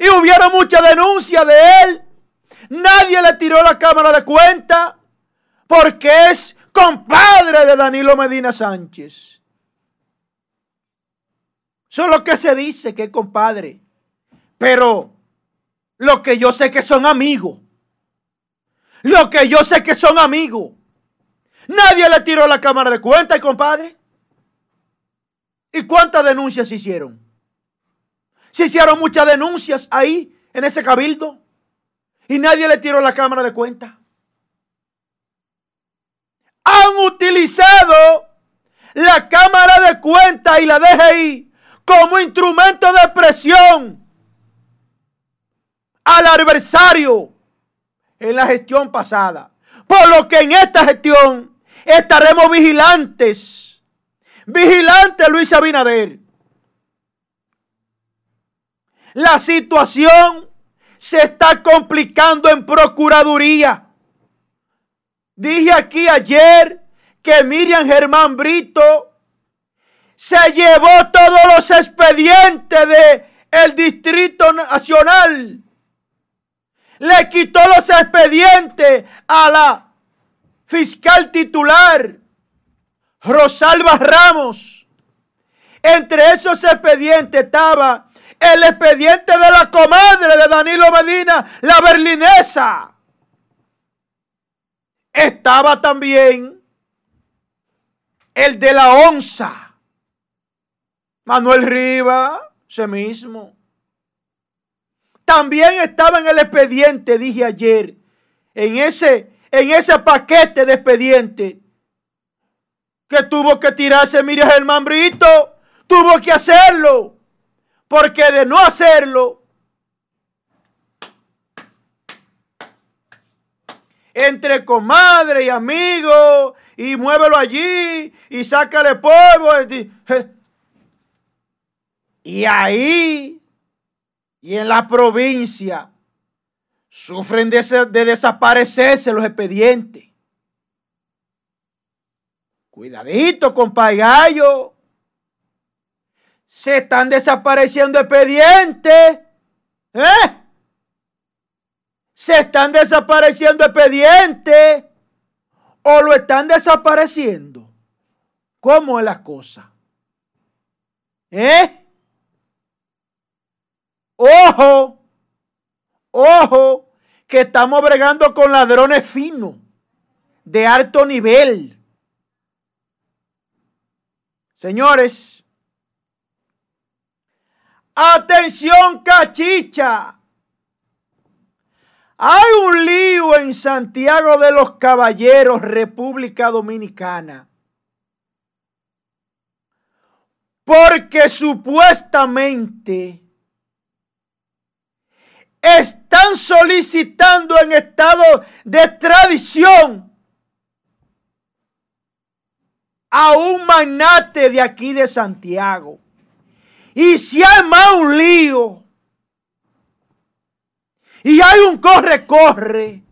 Y hubieron mucha denuncia de él. Nadie le tiró la cámara de cuenta porque es compadre de Danilo Medina Sánchez. Eso es lo que se dice que es compadre. Pero lo que yo sé que son amigos. Lo que yo sé que son amigos. Nadie le tiró la cámara de cuenta, compadre. ¿Y cuántas denuncias se hicieron? Se hicieron muchas denuncias ahí, en ese cabildo. Y nadie le tiró la cámara de cuenta. Han utilizado la cámara de cuenta y la DGI como instrumento de presión al adversario en la gestión pasada. Por lo que en esta gestión estaremos vigilantes. Vigilante Luis Abinader. La situación se está complicando en Procuraduría. Dije aquí ayer que Miriam Germán Brito se llevó todos los expedientes de el Distrito Nacional. Le quitó los expedientes a la fiscal titular, Rosalba Ramos. Entre esos expedientes estaba el expediente de la comadre de Danilo Medina, la berlinesa. Estaba también el de la onza. Manuel Riva, ese mismo. También estaba en el expediente, dije ayer, en ese, en ese paquete de expediente que tuvo que tirarse, mire Germán Brito, tuvo que hacerlo. Porque de no hacerlo, entre comadre y amigo, y muévelo allí, y sácale polvo. Y ahí, y en la provincia, sufren de, de desaparecerse los expedientes. Cuidadito, compa gallo se están desapareciendo expedientes. ¿Eh? Se están desapareciendo expedientes. O lo están desapareciendo. ¿Cómo es la cosa? ¿Eh? Ojo, ojo, que estamos bregando con ladrones finos, de alto nivel. Señores, Atención cachicha. Hay un lío en Santiago de los Caballeros, República Dominicana. Porque supuestamente están solicitando en estado de tradición a un magnate de aquí de Santiago. Y si hay más un lío. Y hay un corre-corre.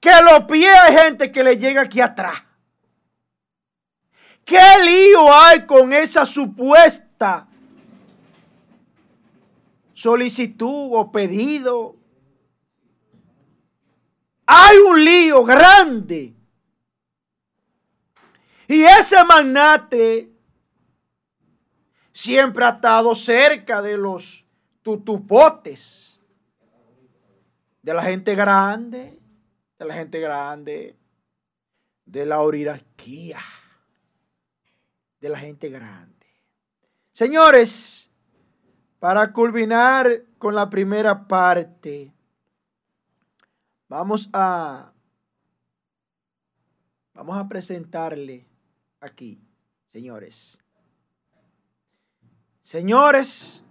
Que los pies hay gente que le llega aquí atrás. ¿Qué lío hay con esa supuesta solicitud o pedido? Hay un lío grande. Y ese magnate siempre ha estado cerca de los tutupotes, de la gente grande, de la gente grande, de la oligarquía, de la gente grande. Señores, para culminar con la primera parte, vamos a vamos a presentarle aquí, señores. Señores,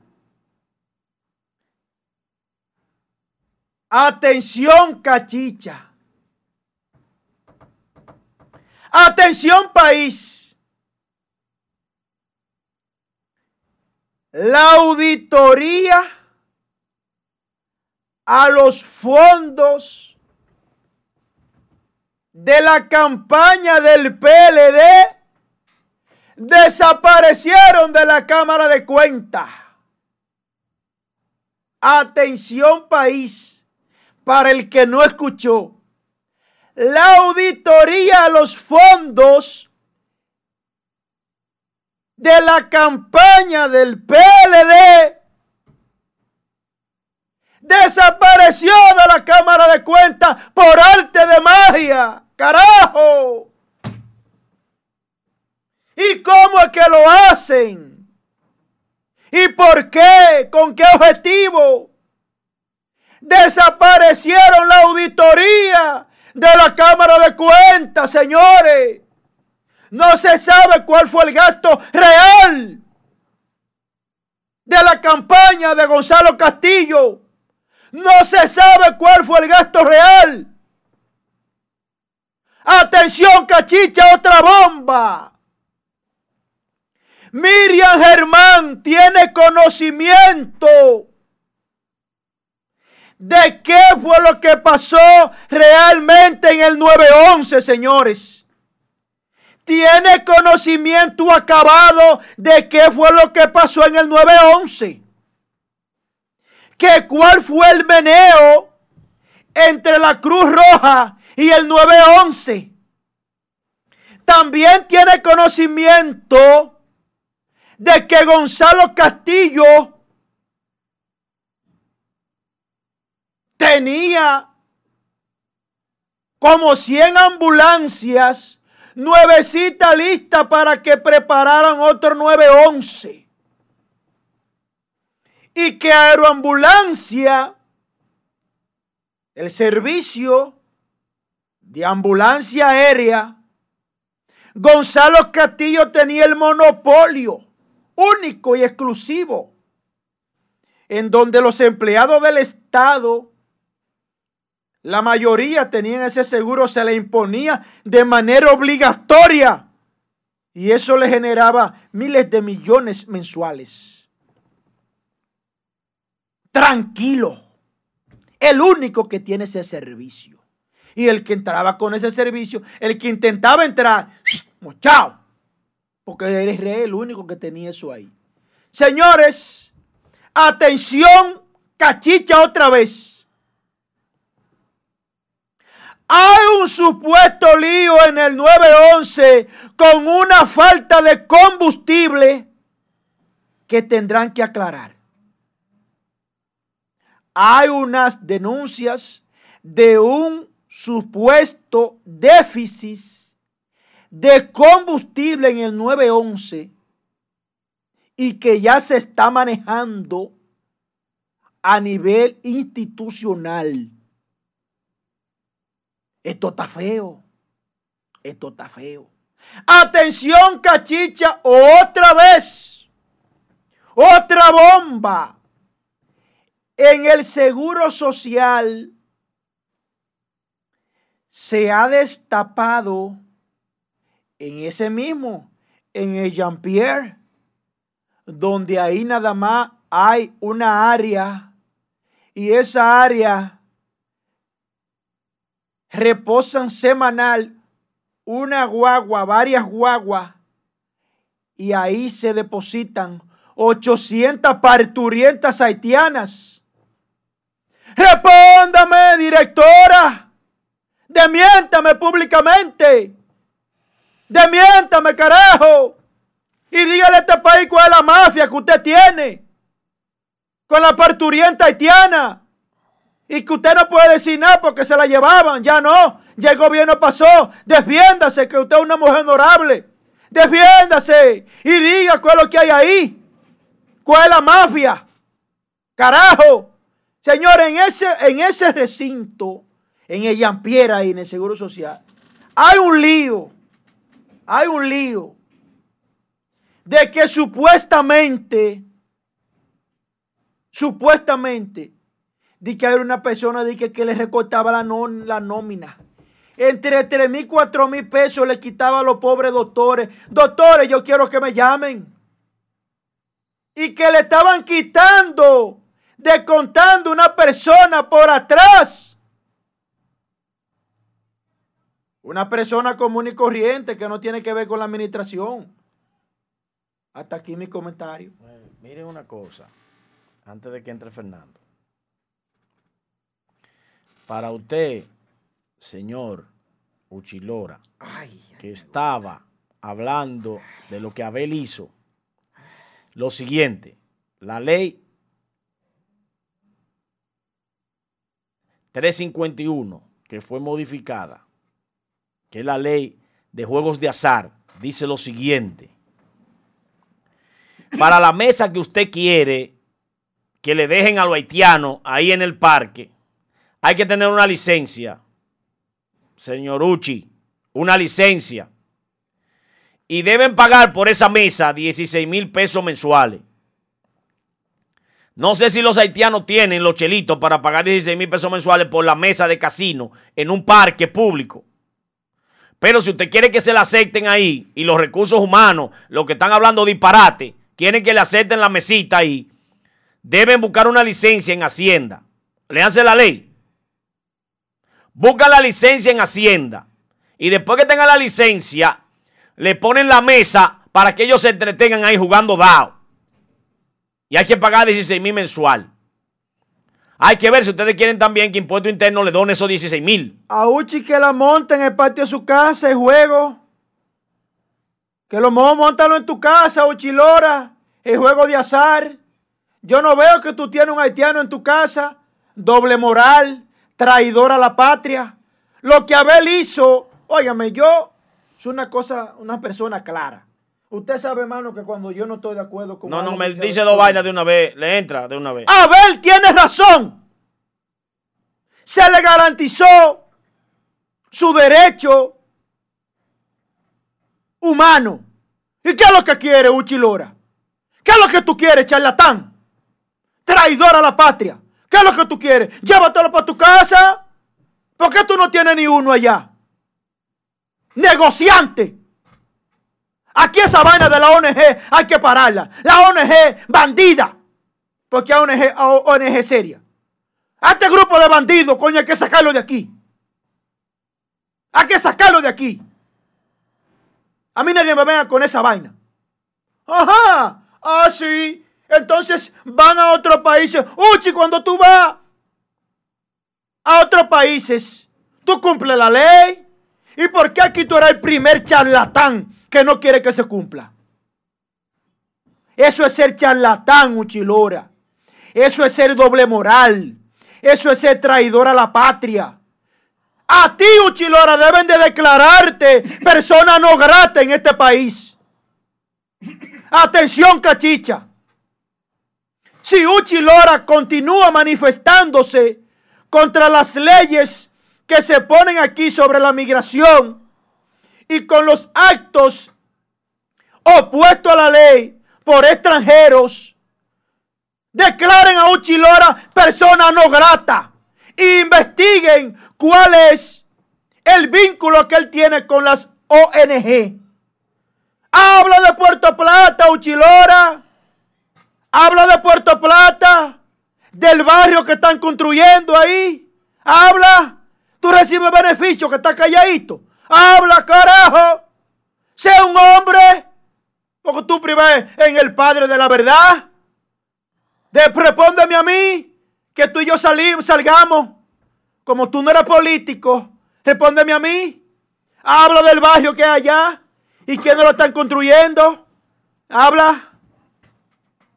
atención cachicha. Atención país. La auditoría a los fondos de la campaña del PLD desaparecieron de la Cámara de Cuentas. Atención país, para el que no escuchó. La auditoría a los fondos de la campaña del PLD desapareció de la Cámara de Cuentas por arte de magia. Carajo. ¿Y cómo es que lo hacen? ¿Y por qué? ¿Con qué objetivo? Desaparecieron la auditoría de la Cámara de Cuentas, señores. No se sabe cuál fue el gasto real de la campaña de Gonzalo Castillo. No se sabe cuál fue el gasto real. Atención, cachicha, otra bomba. Miriam Germán tiene conocimiento de qué fue lo que pasó realmente en el 911, señores. Tiene conocimiento acabado de qué fue lo que pasó en el 911. Que cuál fue el meneo entre la Cruz Roja y el 911. También tiene conocimiento de que Gonzalo Castillo tenía como 100 ambulancias, nuevecita lista para que prepararan otro 911. Y que Aeroambulancia, el servicio de ambulancia aérea, Gonzalo Castillo tenía el monopolio único y exclusivo, en donde los empleados del Estado, la mayoría tenían ese seguro, se le imponía de manera obligatoria y eso le generaba miles de millones mensuales. Tranquilo, el único que tiene ese servicio. Y el que entraba con ese servicio, el que intentaba entrar, chao, porque eres rey el único que tenía eso ahí. Señores, atención, cachicha otra vez. Hay un supuesto lío en el 911 con una falta de combustible que tendrán que aclarar. Hay unas denuncias de un supuesto déficit de combustible en el 911 y que ya se está manejando a nivel institucional. Esto está feo. Esto está feo. Atención, cachicha, otra vez. Otra bomba. En el seguro social se ha destapado en ese mismo, en el Jean-Pierre, donde ahí nada más hay una área y esa área reposan semanal una guagua, varias guaguas, y ahí se depositan 800 parturientas haitianas. Respóndame, directora. Demiéntame públicamente. Demiéntame, carajo. Y dígale a este país cuál es la mafia que usted tiene. Con la parturienta haitiana. Y que usted no puede decir nada porque se la llevaban. Ya no. Ya el gobierno pasó. Defiéndase que usted es una mujer honorable. Defiéndase. Y diga cuál es lo que hay ahí. ¿Cuál es la mafia? Carajo. Señor, en ese, en ese recinto, en el Yampiera y en el Seguro Social, hay un lío hay un lío de que supuestamente, supuestamente, de que hay una persona de que, le recortaba la, la nómina. Entre 3 mil y 4 mil pesos le quitaba a los pobres doctores. Doctores, yo quiero que me llamen. Y que le estaban quitando, descontando una persona por atrás Una persona común y corriente que no tiene que ver con la administración. Hasta aquí mi comentario. miren una cosa, antes de que entre Fernando. Para usted, señor Uchilora, que estaba hablando de lo que Abel hizo, lo siguiente, la ley 351, que fue modificada, que es la ley de juegos de azar, dice lo siguiente. Para la mesa que usted quiere que le dejen a lo haitiano ahí en el parque, hay que tener una licencia. Señor Uchi, una licencia. y deben pagar por esa mesa 16 mil pesos mensuales. No sé si los haitianos tienen los chelitos para pagar 16 mil pesos mensuales por la mesa de casino en un parque público. Pero si usted quiere que se la acepten ahí y los recursos humanos, los que están hablando disparate, quieren que le acepten la mesita ahí, deben buscar una licencia en Hacienda. Le hace la ley. Busca la licencia en Hacienda. Y después que tenga la licencia, le ponen la mesa para que ellos se entretengan ahí jugando DAO. Y hay que pagar 16 mil mensual. Hay que ver si ustedes quieren también que Impuesto Interno le donen esos 16 mil. A Uchi que la monten en el patio de su casa el juego. Que lo montalo en tu casa, Uchi Lora. El juego de azar. Yo no veo que tú tienes un haitiano en tu casa. Doble moral. Traidor a la patria. Lo que Abel hizo, óigame, yo es una cosa, una persona clara. Usted sabe, hermano, que cuando yo no estoy de acuerdo con... No, no, me dice dos vainas de una vez, le entra de una vez. Abel tiene razón. Se le garantizó su derecho humano. ¿Y qué es lo que quiere Uchilora? ¿Qué es lo que tú quieres, charlatán? Traidor a la patria. ¿Qué es lo que tú quieres? Llévatelo para tu casa. ¿Por qué tú no tienes ni uno allá? negociante. Aquí esa vaina de la ONG hay que pararla. La ONG bandida. Porque hay ONG, ONG seria. A este grupo de bandidos, coño, hay que sacarlo de aquí. Hay que sacarlo de aquí. A mí nadie me venga con esa vaina. Ajá. Ah, sí. Entonces van a otros países. Uchi, cuando tú vas a otros países, tú cumples la ley. ¿Y por qué aquí tú eres el primer charlatán que no quiere que se cumpla? Eso es ser charlatán, Uchilora. Eso es ser doble moral. Eso es ser traidor a la patria. A ti, Uchilora, deben de declararte persona no grata en este país. Atención, cachicha. Si Uchilora continúa manifestándose contra las leyes que se ponen aquí sobre la migración y con los actos opuestos a la ley por extranjeros, declaren a Uchilora persona no grata. E investiguen cuál es el vínculo que él tiene con las ONG. Habla de Puerto Plata, Uchilora. Habla de Puerto Plata, del barrio que están construyendo ahí. Habla. Tú recibes beneficio que está calladito. Habla, carajo. Sea un hombre. Porque tú prives en el Padre de la verdad. De, a mí. Que tú y yo salimos, salgamos. Como tú no eres político. Respóndeme a mí. Habla del barrio que hay allá. ¿Y quiénes lo están construyendo? Habla.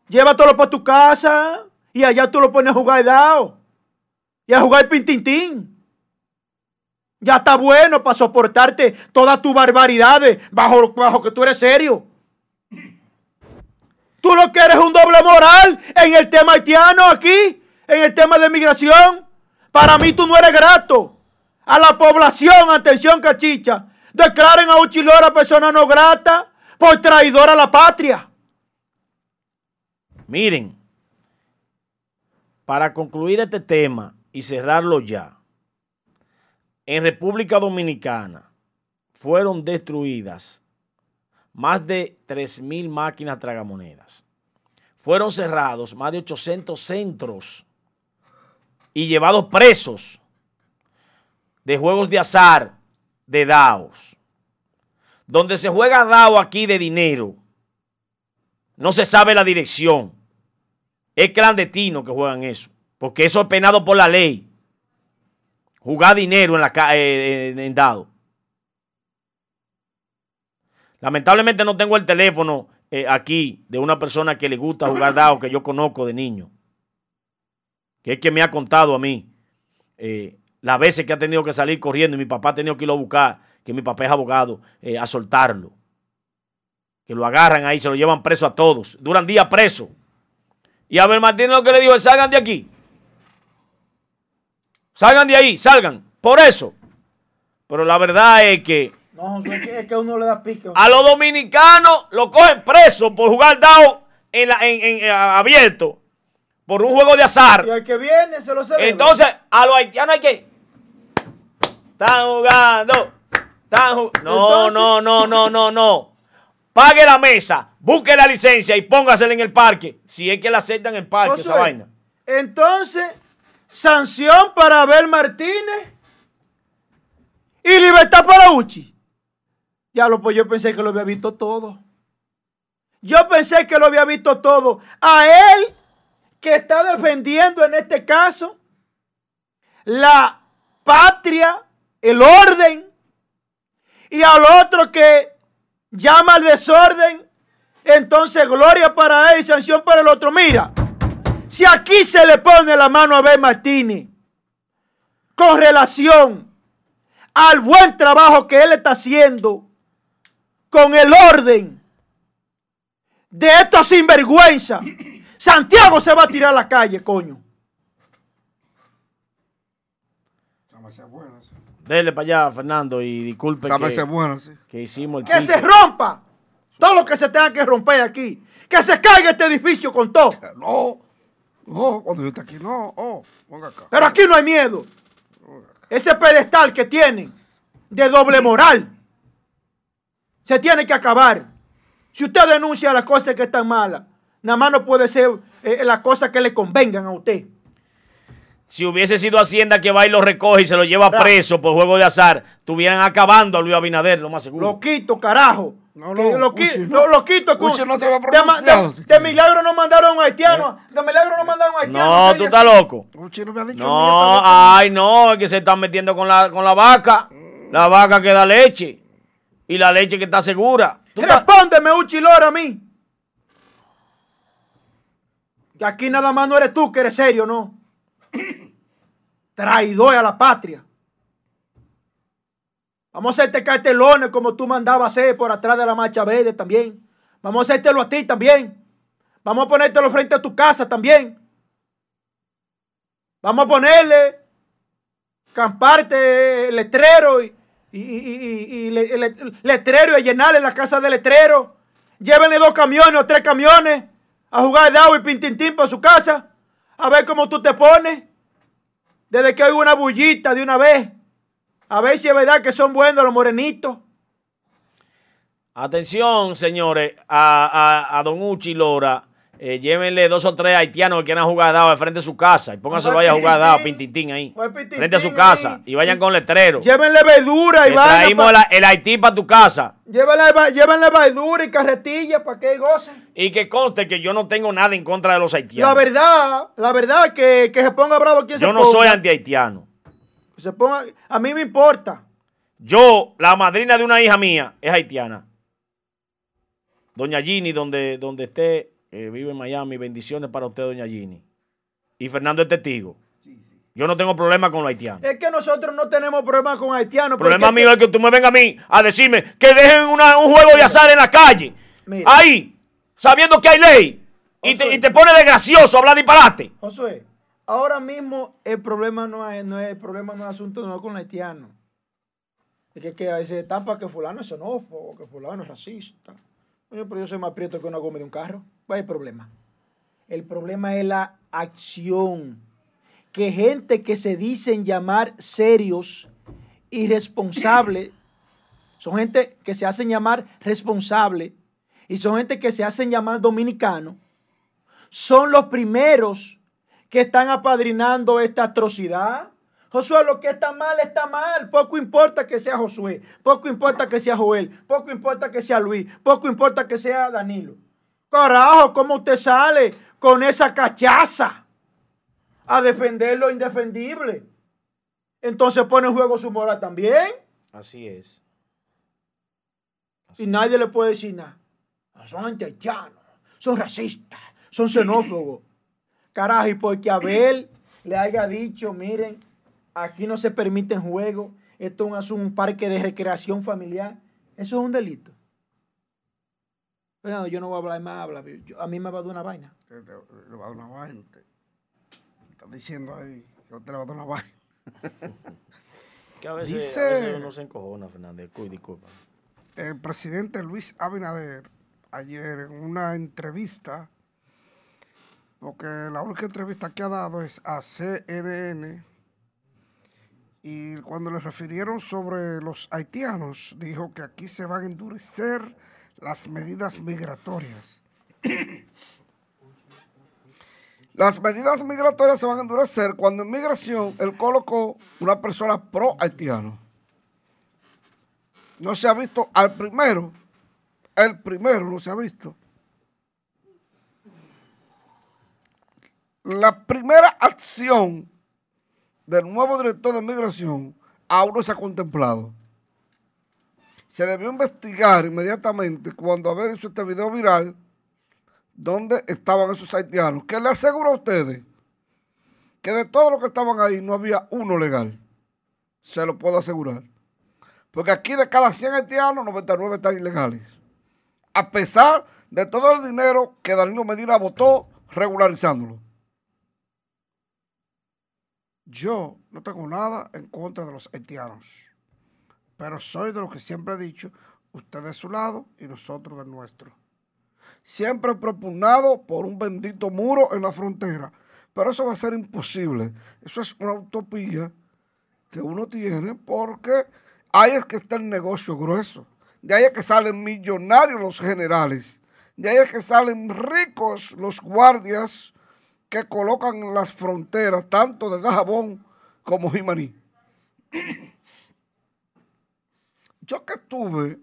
Llévatelo para tu casa. Y allá tú lo pones a jugar dado. Y a jugar pintintín. Ya está bueno para soportarte todas tus barbaridades bajo, bajo que tú eres serio. Tú lo que eres un doble moral en el tema haitiano aquí, en el tema de migración. Para mí tú no eres grato. A la población, atención cachicha, declaren a Uchilora persona no grata por traidor a la patria. Miren, para concluir este tema y cerrarlo ya, en República Dominicana fueron destruidas más de 3.000 máquinas tragamonedas. Fueron cerrados más de 800 centros y llevados presos de juegos de azar de DAOs. Donde se juega DAO aquí de dinero, no se sabe la dirección. Es clandestino que juegan eso, porque eso es penado por la ley jugar dinero en, la, eh, en dado. Lamentablemente no tengo el teléfono eh, aquí de una persona que le gusta jugar dado que yo conozco de niño. Que es que me ha contado a mí eh, las veces que ha tenido que salir corriendo y mi papá ha tenido que irlo a buscar, que mi papá es abogado, a soltarlo. Que lo agarran ahí, se lo llevan preso a todos. Duran días preso. Y a ver Martín lo que le dijo, salgan de aquí. Salgan de ahí, salgan. Por eso. Pero la verdad es que No, es que uno le da pique. A los dominicanos lo cogen preso por jugar dado en, en, abierto por un juego de azar. Y al que viene se lo celebra. Entonces, a los haitianos hay que. Están jugando. Están jugando. No, no, no, no, no, no. Pague la mesa, busque la licencia y póngasela en el parque. Si es que la aceptan en el parque, esa vaina. Entonces, sanción para Abel Martínez y libertad para Uchi. Ya lo pues yo pensé que lo había visto todo. Yo pensé que lo había visto todo. A él que está defendiendo en este caso la patria, el orden, y al otro que llama al desorden, entonces gloria para él y sanción para el otro. Mira, si aquí se le pone la mano a Ben Martínez con relación al buen trabajo que él está haciendo con el orden de estos sinvergüenza, Santiago se va a tirar a la calle, coño. Dele para allá, Fernando, y disculpe que, bueno, que hicimos el Que se rompa todo lo que se tenga que romper aquí. Que se caiga este edificio con todo. No, Oh. Pero aquí no hay miedo. Ese pedestal que tienen de doble moral se tiene que acabar. Si usted denuncia las cosas que están malas, nada más no puede ser eh, las cosas que le convengan a usted. Si hubiese sido Hacienda que va y lo recoge y se lo lleva preso por juego de azar, estuvieran acabando a Luis Abinader, lo más seguro. Lo quito, carajo. No, no, lo, quito. lo, quito. no se va a de, de, milagro no mandaron a un haitiano. De milagro no mandaron a un haitiano. No, tú estás loco. no me ha dicho No, ay, no, es que se están metiendo con la, con la vaca. La vaca que da leche. Y la leche que está segura. Respóndeme, Uchilora, a mí. Que aquí nada más no eres tú que eres serio, ¿no? Traidor a la patria. Vamos a hacerte cartelones como tú mandabas hacer por atrás de la marcha verde también. Vamos a hacértelo a ti también. Vamos a ponértelo frente a tu casa también. Vamos a ponerle camparte letrero y, y, letrero y llenarle la casa de letrero. Llévenle dos camiones o tres camiones a jugar dado y pintintín para su casa. A ver cómo tú te pones. Desde que hay una bullita de una vez. A ver si es verdad que son buenos los morenitos. Atención, señores, a, a, don Uchi Lora. Eh, llévenle dos o tres haitianos que quieran jugar dado al frente de su casa y pónganselo ahí a jugar dado, pintitín ahí. frente a su casa y vayan con letrero. Llévenle verdura y vayan. Traímos el Haití para tu casa. Llévenle, llévenle verdura y carretilla para que gocen. Y que conste que yo no tengo nada en contra de los haitianos. La verdad, la verdad que, que se ponga bravo quien yo se Yo no soy anti-haitiano. Se ponga, a mí me importa. Yo, la madrina de una hija mía, es haitiana. Doña Gini, donde, donde esté, eh, vive en Miami. Bendiciones para usted, doña Gini. Y Fernando es testigo. Yo no tengo problema con los haitianos. Es que nosotros no tenemos problema con haitianos. El problema mío es que tú me vengas a mí a decirme que dejen un juego de azar en la calle. Ahí, sabiendo que hay ley. Y te, y te, pone de gracioso hablar disparate. Josué, Ahora mismo el problema no es, no es el problema no es asunto no con el haitiano. Es que, que a veces etapa que fulano es xenófobo, que fulano es racista. Oye, pero yo soy más prieto que una goma de un carro. ¿Cuál es el problema? El problema es la acción. Que gente que se dicen llamar serios y responsables, (coughs) son gente que se hacen llamar responsable y son gente que se hacen llamar dominicano, son los primeros que están apadrinando esta atrocidad. Josué, lo que está mal está mal. Poco importa que sea Josué, poco importa que sea Joel, poco importa que sea Luis, poco importa que sea Danilo. Carajo, ¿cómo usted sale con esa cachaza a defender lo indefendible? Entonces pone en juego su moral también. Así es. y nadie le puede decir nada. Son anti son racistas, son xenófobos. Carajo, y porque Abel le haya dicho, miren, aquí no se permiten juegos, esto es un parque de recreación familiar, eso es un delito. Pero yo no voy a hablar más, habla, a mí me va a dar una vaina. Le va a dar una vaina. Usted. Está diciendo ahí que usted le va a dar una vaina. (laughs) Que a veces, Dice, uno se encojona, Fernández. disculpa. El presidente Luis Abinader, ayer en una entrevista, porque la única entrevista que ha dado es a CNN, y cuando le refirieron sobre los haitianos, dijo que aquí se van a endurecer las medidas migratorias. (clears throat) Las medidas migratorias se van a endurecer cuando en migración él colocó una persona pro haitiano. No se ha visto al primero, el primero no se ha visto. La primera acción del nuevo director de migración aún no se ha contemplado. Se debió investigar inmediatamente cuando haber hecho este video viral dónde estaban esos haitianos. Que le aseguro a ustedes que de todos los que estaban ahí no había uno legal. Se lo puedo asegurar. Porque aquí de cada 100 haitianos, 99 están ilegales. A pesar de todo el dinero que Danilo Medina votó regularizándolo. Yo no tengo nada en contra de los haitianos. Pero soy de los que siempre he dicho, usted de su lado y nosotros del nuestro siempre propugnado por un bendito muro en la frontera. Pero eso va a ser imposible. Eso es una utopía que uno tiene porque ahí es que está el negocio grueso. De ahí es que salen millonarios los generales. De ahí es que salen ricos los guardias que colocan las fronteras, tanto de Dajabón como Jimaní. Yo que estuve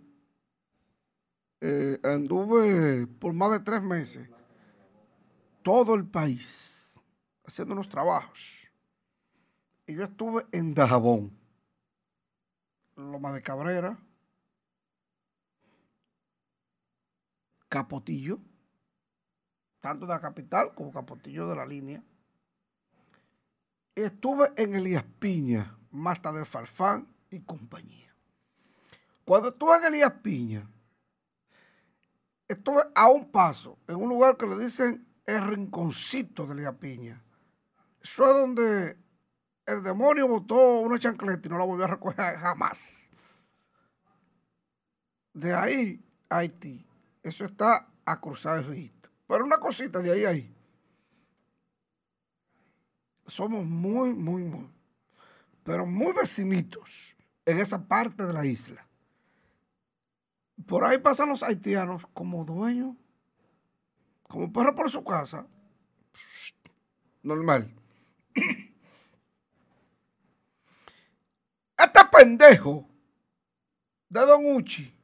eh, anduve por más de tres meses todo el país haciendo unos trabajos. Y yo estuve en Dajabón, Loma de Cabrera, Capotillo, tanto de la capital como Capotillo de la línea. estuve en Elías Piña, Masta del Farfán y compañía. Cuando estuve en Elías Piña, estuve a un paso, en un lugar que le dicen el rinconcito de la Piña. Eso es donde el demonio botó una chancleta y no la volvió a recoger jamás. De ahí, Haití. Eso está a cruzar el río. Pero una cosita de ahí ahí. Somos muy, muy, muy, pero muy vecinitos en esa parte de la isla. Por ahí pasan los haitianos como dueños, como perro por su casa. Normal. (clears throat) Este pendejo de Don Uchi,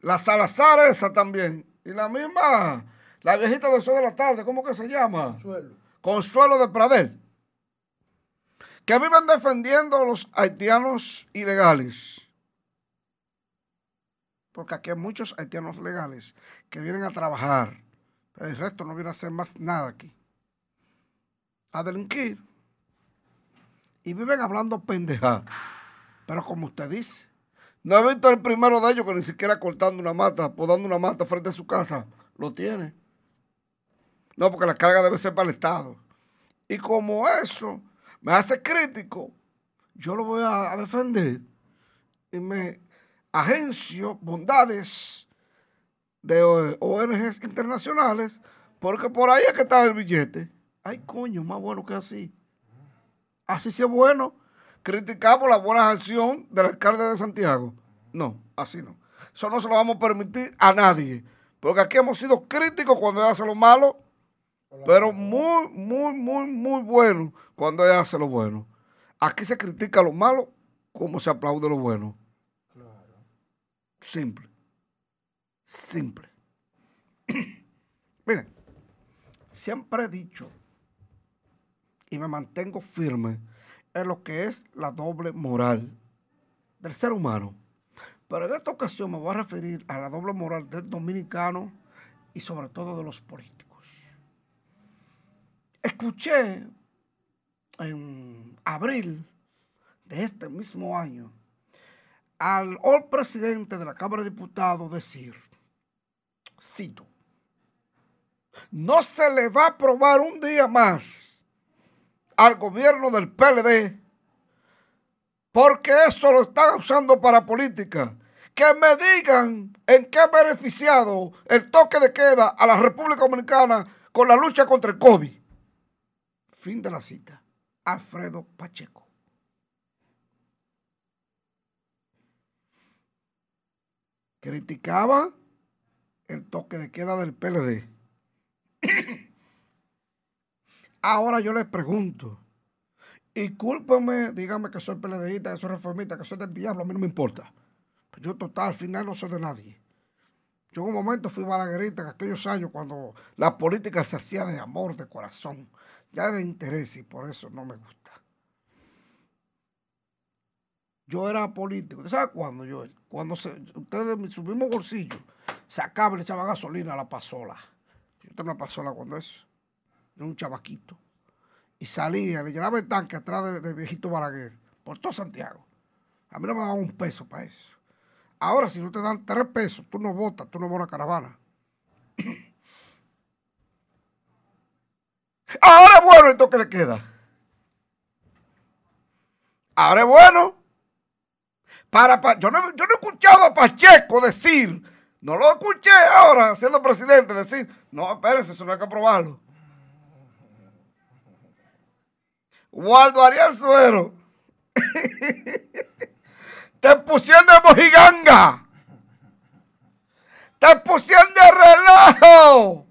la Salazar esa también, y la misma, la viejita del sol de la tarde, ¿cómo que se llama? Consuelo. Consuelo de Pradel. Que viven defendiendo a los haitianos ilegales porque aquí hay muchos haitianos legales que vienen a trabajar, pero el resto no viene a hacer más nada aquí. A delinquir. Y viven hablando pendeja. Pero como usted dice, no he visto el primero de ellos que ni siquiera cortando una mata, podando una mata frente a su casa. Lo tiene. No, porque la carga debe ser para el Estado. Y como eso me hace crítico, yo lo voy a defender. Y me agencias, bondades de ONGs internacionales, porque por ahí es que está el billete. Ay, coño, más bueno que así. Así sí es bueno. Criticamos la buena acción del alcalde de Santiago. No, así no. Eso no se lo vamos a permitir a nadie. Porque aquí hemos sido críticos cuando ella hace lo malo, pero muy, muy, muy, muy bueno cuando ella hace lo bueno. Aquí se critica lo malo como se aplaude lo bueno. Simple. Simple. (clears throat) Miren, siempre he dicho y me mantengo firme en lo que es la doble moral del ser humano. Pero en esta ocasión me voy a referir a la doble moral del dominicano y sobre todo de los políticos. Escuché en abril de este mismo año al presidente de la Cámara de Diputados decir, cito, no se le va a aprobar un día más al gobierno del PLD porque eso lo están usando para política. Que me digan en qué ha beneficiado el toque de queda a la República Dominicana con la lucha contra el COVID. Fin de la cita. Alfredo Pacheco. Criticaba el toque de queda del PLD. (coughs) Ahora yo les pregunto, y cúlpame, dígame que soy PLDista, que soy reformista, que soy del diablo, a mí no me importa. Yo total, al final no soy de nadie. Yo en un momento fui balaguerita en aquellos años cuando la política se hacía de amor, de corazón, ya de interés y por eso no me gusta. Yo era político. ¿Usted sabe cuándo yo? Cuando se, ustedes de su mismo bolsillo sacaban y le echaban gasolina a la pasola. Yo tengo una pasola cuando eso. Yo un chavaquito y salía, le llenaba el tanque atrás del, viejito Balaguer, por todo Santiago. A mí no me daban un peso para eso. Ahora, si no te dan tres pesos, tú no votas, tú no vas a una caravana. (coughs) Ahora es bueno el toque de queda. Ahora es bueno. Para, yo, no, yo no he escuchado a Pacheco decir, no lo escuché ahora siendo presidente, decir, no, espérense, eso no hay que aprobarlo. Waldo Ariel Suero. (laughs) Te pusieron de mojiganga. Te pusieron de relajo.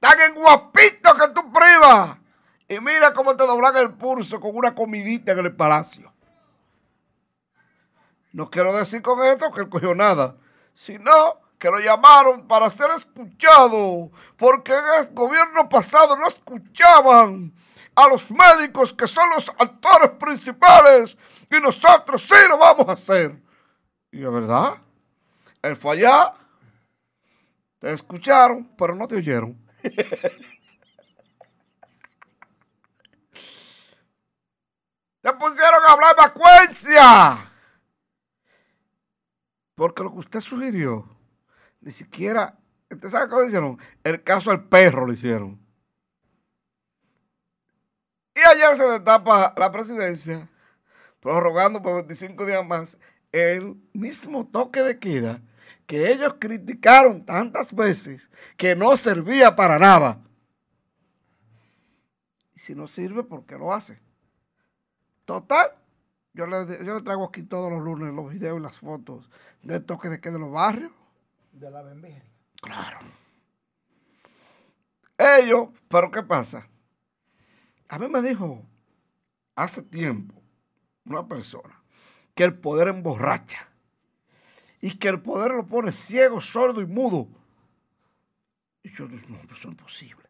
Tan en guapito que tú privas. Y mira cómo te doblan el pulso con una comidita en el palacio. No quiero decir con esto que él cogió nada, sino que lo llamaron para ser escuchado, porque en el gobierno pasado no escuchaban a los médicos que son los actores principales y nosotros sí lo vamos a hacer. Y es verdad, él fue allá, te escucharon, pero no te oyeron. (laughs) te pusieron a hablar vacuencia. Porque lo que usted sugirió, ni siquiera, ¿usted sabe cómo hicieron? El caso al perro lo hicieron. Y ayer se destapa la presidencia, prorrogando por 25 días más el mismo toque de queda que ellos criticaron tantas veces que no servía para nada. Y si no sirve, ¿por qué lo hace? Total, yo le, yo le traigo aquí todos los lunes los videos y las fotos del toque de queda de los barrios. De la Bemberia. Claro. Ellos, pero ¿qué pasa? A mí me dijo hace tiempo una persona que el poder emborracha y que el poder lo pone ciego, sordo y mudo. Y yo dije, no, eso es imposible.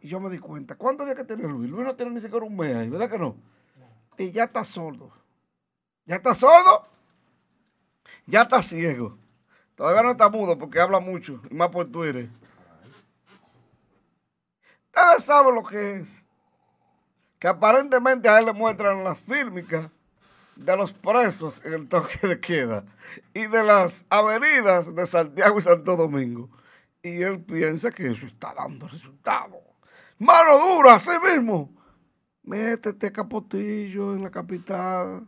Y yo me di cuenta, ¿cuántos días que tiene Luis? Luis no tiene ni siquiera un mes ahí, ¿verdad que no? Y ya está sordo. ¿Ya está sordo? Ya está ciego. Todavía no está mudo porque habla mucho, y más por Twitter. Ustedes saben lo que es que aparentemente a él le muestran las fílmicas de los presos en el toque de queda y de las avenidas de Santiago y Santo Domingo. Y él piensa que eso está dando resultados. Mano dura, así mismo. Métete Capotillo en la capital.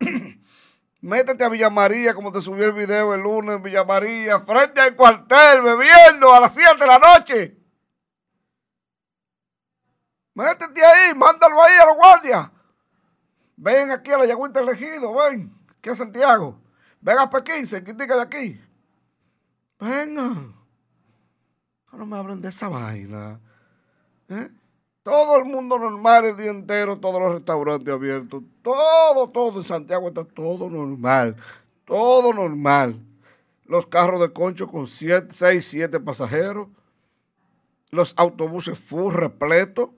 (coughs) Métete a Villa María, como te subió el video el lunes en Villa María, frente al cuartel, bebiendo a las 7 de la noche. Métete ahí, mándalo ahí a los guardias. Ven aquí a la Yagüita elegido, ven, aquí a Santiago. Ven a Pekín, cerquita de aquí. Venga. No me hablen de esa vaina. ¿Eh? Todo el mundo normal el día entero, todos los restaurantes abiertos. Todo, todo en Santiago está todo normal. Todo normal. Los carros de concho con 6, 7 pasajeros. Los autobuses full repletos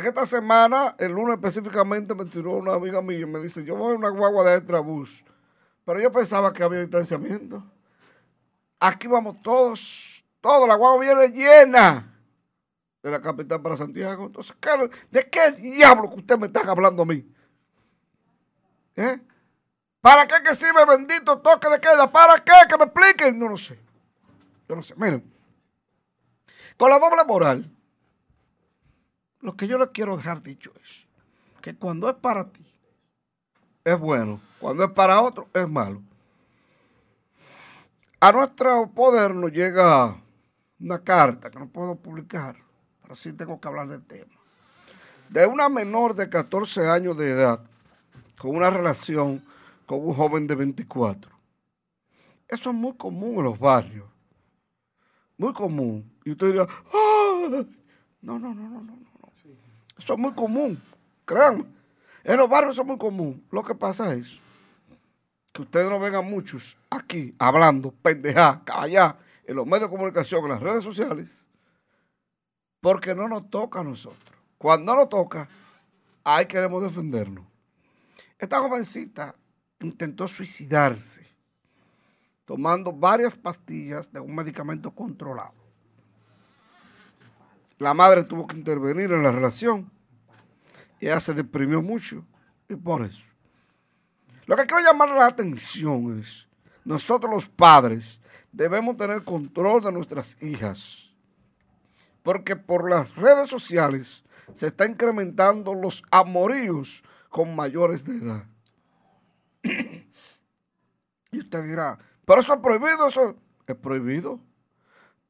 que esta semana, el lunes específicamente, me tiró una amiga mía y me dice, yo voy a una guagua de extrabús. Pero yo pensaba que había distanciamiento. Aquí vamos todos, todos, la guagua viene llena de la capital para Santiago. Entonces, ¿de qué diablo que usted me está hablando a mí? ¿Eh? ¿Para qué que sirve bendito toque de queda? ¿Para qué? Que me expliquen. No lo sé. Yo no sé. Miren, con la doble moral, lo que yo le quiero dejar dicho es que cuando es para ti, es bueno. Cuando es para otro, es malo. A nuestro poder nos llega una carta que no puedo publicar, pero sí tengo que hablar del tema. De una menor de 14 años de edad con una relación con un joven de 24. Eso es muy común en los barrios. Muy común. Y usted dirá, ¡ay! No, no, no, no, no, no. Eso es muy común. Créanme. En los barrios eso es muy común. Lo que pasa es que ustedes no vengan muchos aquí hablando, pendejá, allá, en los medios de comunicación, en las redes sociales, porque no nos toca a nosotros. Cuando nos toca, ahí queremos defendernos. Esta jovencita intentó suicidarse tomando varias pastillas de un medicamento controlado. La madre tuvo que intervenir en la relación y ella se deprimió mucho y por eso. Lo que quiero llamar la atención es, nosotros los padres debemos tener control de nuestras hijas, porque por las redes sociales se están incrementando los amoríos con mayores de edad. (clears throat) y usted dirá, pero eso es prohibido, eso es prohibido.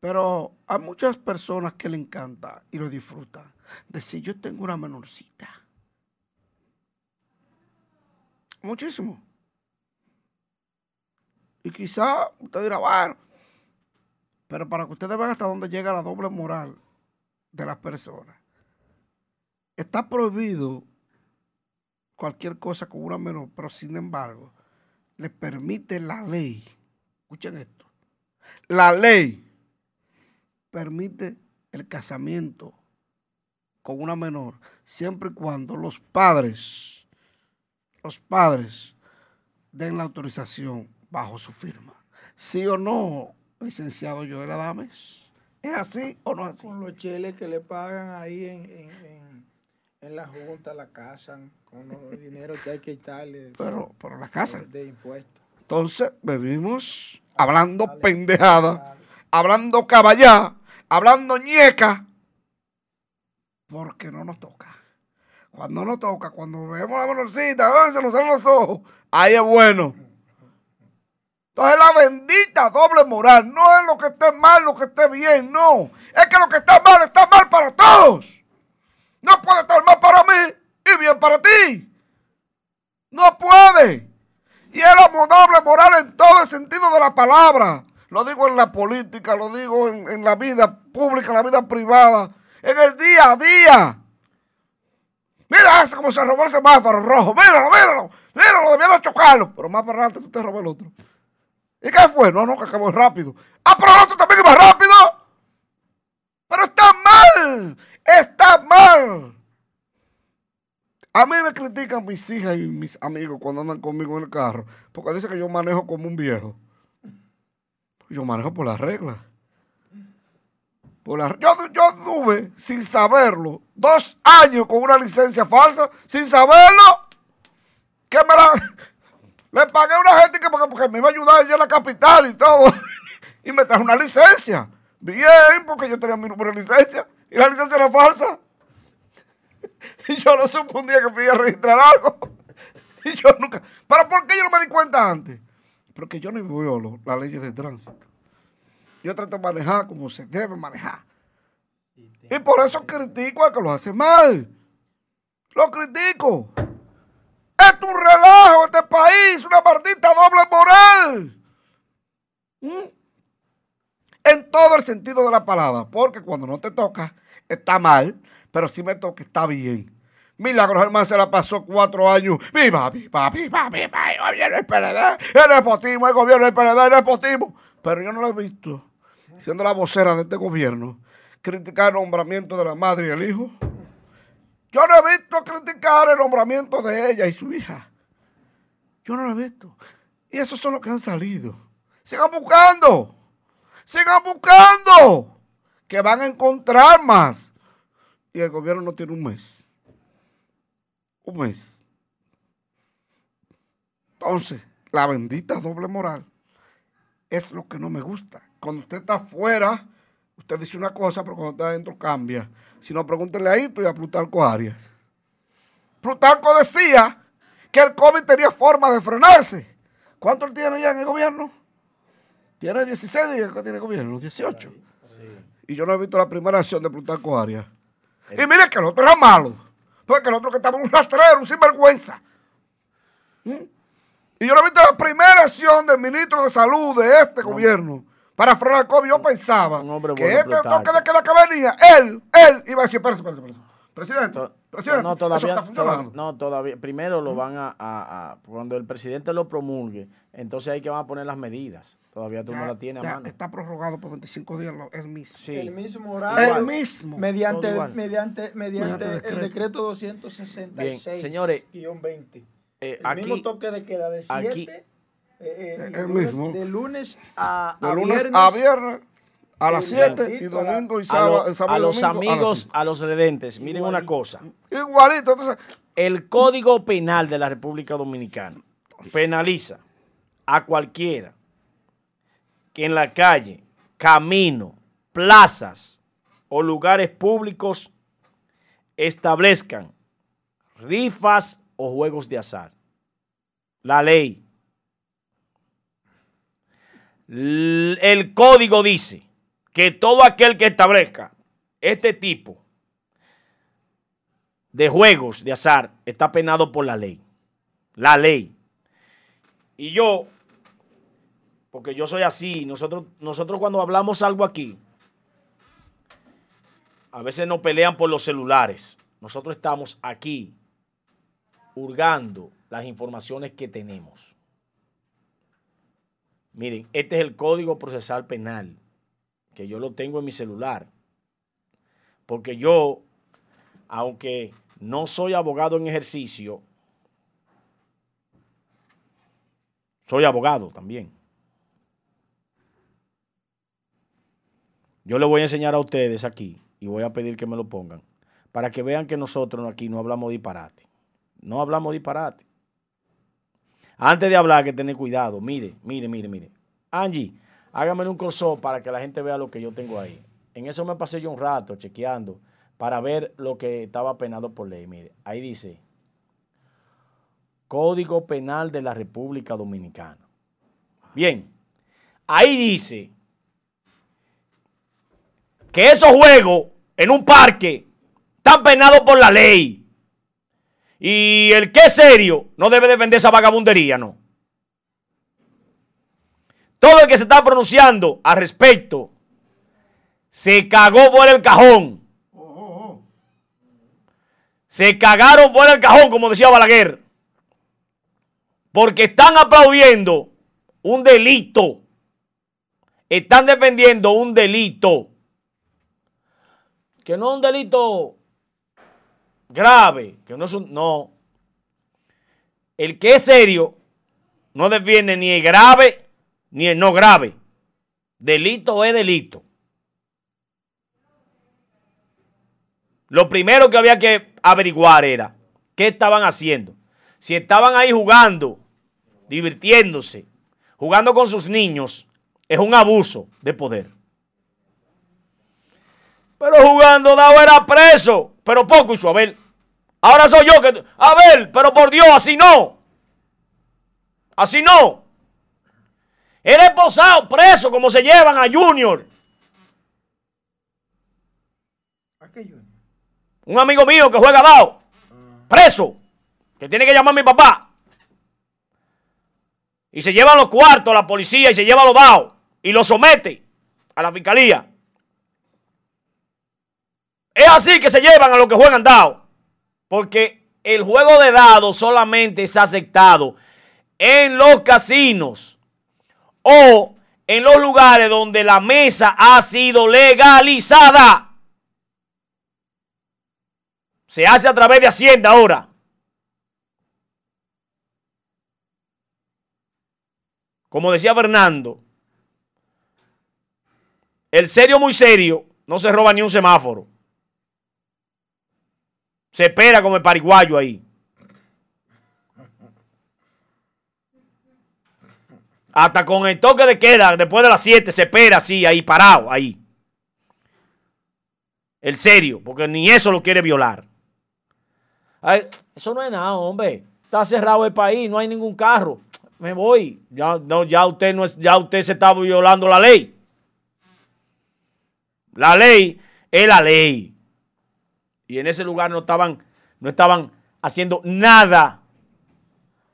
Pero hay muchas personas que le encanta y lo disfrutan. Decir, yo tengo una menorcita. Muchísimo. Y quizá usted dirá, bueno, pero para que ustedes vean hasta dónde llega la doble moral de las personas. Está prohibido cualquier cosa con una menor, pero sin embargo, le permite la ley. Escuchen esto. La ley permite el casamiento con una menor siempre y cuando los padres, los padres den la autorización bajo su firma. ¿Sí o no, licenciado Joel Adames? ¿Es así o no es así? Con los cheles que le pagan ahí en en la junta la casan con los (laughs) dinero que hay que quitarle. Pero, pero la casa. De impuestos. Entonces, vivimos hablando pendejada, hablando caballá, hablando ñeca, porque no nos toca. Cuando nos toca, cuando vemos la menorcita, se nos salen los ojos, ahí es bueno. Entonces la bendita doble moral no es lo que esté mal, lo que esté bien, no. Es que lo que está mal está mal para todos. No puede estar mal para mí y bien para ti. No puede. Y es doble moral en todo el sentido de la palabra. Lo digo en la política, lo digo en, la vida pública, en la vida privada, en el día a día. Mira ese como se robó el semáforo rojo. Míralo, míralo. Míralo, debieron chocarlo. Pero más para adelante tú te robó el otro. ¿Y qué fue? No, no, que acabó rápido. Ah, pero el otro también iba rápido. Pero está mal. Está mal. A mí me critican mis hijas y mis amigos cuando andan conmigo en el carro, porque dicen que yo manejo como un viejo. Yo manejo por las reglas. Por yo, yo tuve, sin saberlo, dos años con una licencia falsa, sin saberlo, que me la... Le pagué a una gente que porque, me iba a ayudar ya en la capital y todo. (laughs) y me trajo una licencia. Bien, porque yo tenía mi número de licencia. Y la licencia era falsa. (laughs) Y yo no supe un día que fui a registrar algo. (laughs) Y yo nunca. ¿Pero por qué yo no me di cuenta antes? Porque yo no violo las leyes de tránsito. Yo trato de manejar como se debe manejar. Y por eso critico a que lo hace mal. Lo critico. Es un relajo este país, una maldita doble moral. ¿Mm? En todo el sentido de la palabra. Porque cuando no te toca, está mal pero si me toca, está bien. Milagros hermano se la pasó cuatro años. Viva, viva, viva, viva, el gobierno del PLD, el nepotismo, el gobierno del PLD, el nepotismo. Pero yo no lo he visto, siendo la vocera de este gobierno, criticar el nombramiento de la madre y el hijo. Yo no he visto criticar el nombramiento de ella y su hija. Yo no lo he visto. Y esos son los que han salido. Sigan buscando. Sigan buscando. Que van a encontrar más y el gobierno no tiene un mes. Un mes. Entonces, la bendita doble moral es lo que no me gusta. Cuando usted está afuera, usted dice una cosa, pero cuando está adentro cambia. Si no, pregúntele a Hito y a Plutarco Arias. Plutarco decía que el COVID tenía forma de frenarse. ¿Cuánto tiene ya en el gobierno? Tiene 16 días que tiene el gobierno, 18. Y yo no he visto la primera acción de Plutarco Arias. Y mire que el otro era malo. Porque el otro que estaba un rastrero, un sinvergüenza. ¿Mm? Y yo no he visto la primera acción del ministro de Salud de este gobierno para frenar el COVID. Yo pensaba que este toque de queda que venía, él, él iba a decir, espérese, espérese, espérese. Presidente, presidente, no, todavía, no, todavía. Primero lo van a, Cuando el presidente lo promulgue, entonces hay que van a poner las medidas. Todavía tú no la tienes a mano. Está prorrogado por 25 días el mismo. Sí. El mismo horario. El mismo. Mediante, mediante, mediante, el decreto 266. señores. 20. Eh, el mismo toque de queda de 7. Eh, eh, el mismo. De lunes a, de lunes viernes. A viernes a las 7 y domingo y sábado. A, los amigos, a, los redentes, miren una cosa. Igualito. Entonces, el Código Penal de la República Dominicana penaliza a cualquiera que en la calle, camino, plazas o lugares públicos establezcan rifas o juegos de azar. La ley. El código dice que todo aquel que establezca este tipo de juegos de azar está penado por la ley. La ley. Y yo, porque yo soy así, nosotros, nosotros cuando hablamos algo aquí, a veces nos pelean por los celulares. Nosotros estamos aquí hurgando las informaciones que tenemos. Miren, este es el Código Procesal Penal que yo lo tengo en mi celular. Porque yo, aunque no soy abogado en ejercicio, soy abogado también. Yo le voy a enseñar a ustedes aquí y voy a pedir que me lo pongan para que vean que nosotros aquí no hablamos disparate. No hablamos disparate. Antes de hablar, que tener cuidado. Mire, mire, mire, mire. Angie, hágame un coso para que la gente vea lo que yo tengo ahí. En eso me pasé yo un rato chequeando para ver lo que estaba penado por ley. Mire, ahí dice Código Penal de la República Dominicana. Bien, ahí dice que esos juegos en un parque están penados por la ley. Y el que es serio no debe defender esa vagabundería, ¿no? Todo el que se está pronunciando al respecto se cagó por el cajón. Se cagaron por el cajón, como decía Balaguer. Porque están aplaudiendo un delito. Están defendiendo un delito. Que no es un delito grave, que no es un... No. El que es serio no defiende ni el grave ni el no grave. Delito es delito. Lo primero que había que averiguar era qué estaban haciendo. Si estaban ahí jugando, divirtiéndose, jugando con sus niños, es un abuso de poder. Pero jugando dado era preso, pero poco hizo Abel. Ahora soy yo que... Abel, pero por Dios, así no. Así no. Era esposado, preso, como se llevan a Junior. ¿A qué Junior? Un amigo mío que juega dado. Preso. Que tiene que llamar a mi papá. Y se lleva los cuartos a la policía y se lleva los dados. Y los somete a la fiscalía. Es así que se llevan a los que juegan dados. Porque el juego de dados solamente es aceptado en los casinos o en los lugares donde la mesa ha sido legalizada. Se hace a través de Hacienda ahora. Como decía Fernando, el serio muy serio no se roba ni un semáforo. Se espera como el pariguayo ahí. Hasta con el toque de queda, después de las 7, se espera así, ahí parado, ahí. El serio, porque ni eso lo quiere violar. eso no es nada, hombre. está cerrado el país, no hay ningún carro. Me voy. Ya, no, ya usted no es, ya usted se está violando la ley. La ley es la ley. Y en ese lugar no estaban, no estaban haciendo nada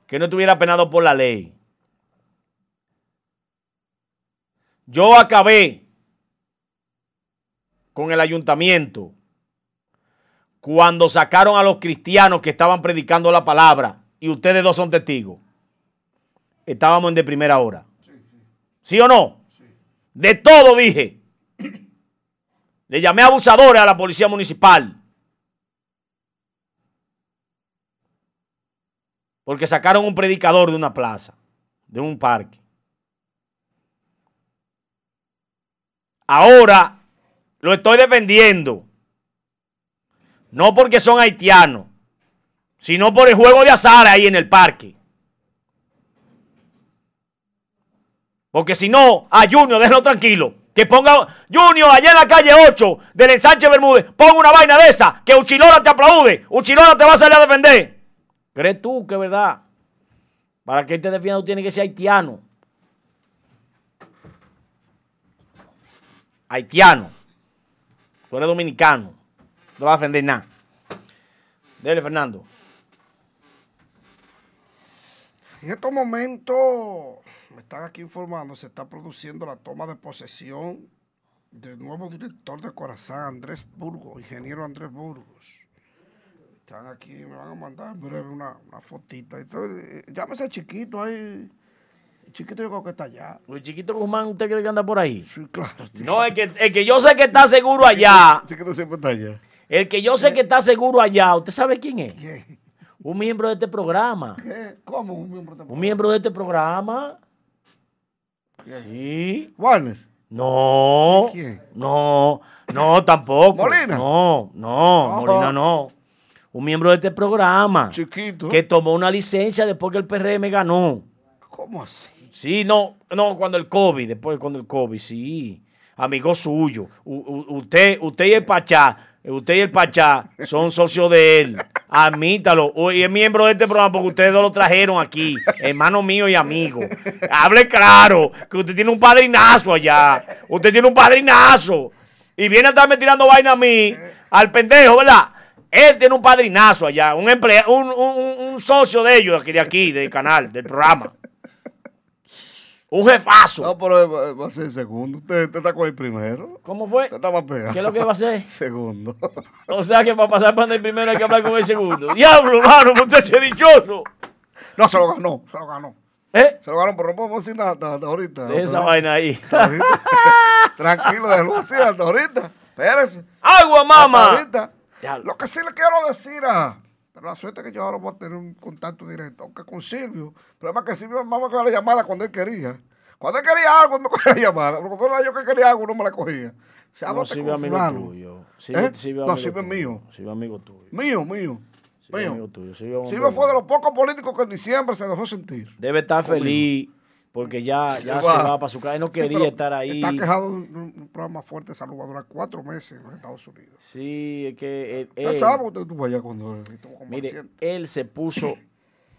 que no estuviera penado por la ley. Yo acabé con el ayuntamiento cuando sacaron a los cristianos que estaban predicando la palabra, y ustedes dos son testigos, estábamos en de primera hora. ¿Sí, o no? De todo dije. Le llamé abusadores a la policía municipal. Porque sacaron un predicador de una plaza, de un parque. Ahora lo estoy defendiendo. No porque son haitianos, sino por el juego de azar ahí en el parque. Porque si no, a Junior, déjalo tranquilo. Que ponga Junior allá en la calle 8 del ensanche Bermúdez, ponga una vaina de esa, que Uchilora te aplaude, Uchilora te va a salir a defender. ¿Crees tú que es verdad? Para que él te defienda, tiene que ser haitiano. Haitiano. Tú eres dominicano. No va a defender nada. Dele, Fernando. En estos momentos, me están aquí informando, se está produciendo la toma de posesión del nuevo director de Corazán, Andrés Burgos, ingeniero Andrés Burgos. Están aquí, me van a mandar en breve una, una fotita. Entonces, eh, llámese chiquito ahí. El chiquito yo creo que está allá. El chiquito Guzmán, ¿usted cree que anda por ahí? Sí, claro. (laughs) No, es que, el que yo sé que está seguro allá. El chiquito siempre está allá. El que yo sé que está seguro allá, ¿usted sabe quién es? Un miembro de este programa. ¿Qué? ¿Cómo un miembro de este Un miembro de este programa. Sí. Warner. No. ¿Quién? No, no, tampoco. ¿Molina? No, no, Ajá. Molina no. Un miembro de este programa. Chiquito. Que tomó una licencia después que el PRM ganó. ¿Cómo así? Sí, no, no, cuando el COVID, después cuando el COVID, sí. Amigo suyo. U- u- usted, usted y el Pachá, usted y el Pachá son socios de él. Admítalo. Y es miembro de este programa porque ustedes dos lo trajeron aquí. Hermano mío y amigo. Hable claro, que usted tiene un padrinazo allá. Usted tiene un padrinazo. Y viene a estarme tirando vaina a mí, al pendejo, ¿verdad? Él tiene un padrinazo allá, un, emplea- un, un- un- socio de ellos, de aquí, de aquí, del canal, del programa. Un jefazo. No, pero va- va a ser el segundo. Usted, usted está con el primero. ¿Cómo fue? Usted está más pegado. ¿Qué es lo que va a hacer? (laughs) Segundo. O sea que para pasar para el primero hay que hablar con el segundo. Diablo, hermano, usted es dichoso. No, se lo ganó. Se lo ganó. ¿Eh? Se lo ganó, pero no podemos decir nada hasta, hasta ahorita. De esa vaina ahí. Tranquilo, déjalo así hasta ahorita. Espérese. ¡Agua, Hasta mamá! ahorita. Lo que sí le quiero decir a. Pero la suerte es que yo ahora voy a tener un contacto directo, aunque con Silvio. El problema es que Silvio me coger la llamada cuando él quería. Cuando él quería algo, él me (laughs) cogía la llamada. Pero cuando era yo que quería algo, no me la cogía. No, Silvio amigo fulano. tuyo. Silvio, ¿Eh? Silvio No, es mío. Silvio amigo tuyo. Mío, mío. Silvio mío. amigo tuyo. Silvio, fue de los pocos políticos que en diciembre se dejó sentir. Debe estar feliz porque ya, ya Se se va. para su casa. Él no Sí, quería estar ahí. Está quejado de un, programa fuerte de salud. Va a durar cuatro meses en los Estados Unidos. Sí, es que él, Usted él- sabe, usted estuvo allá cuando mire, él se puso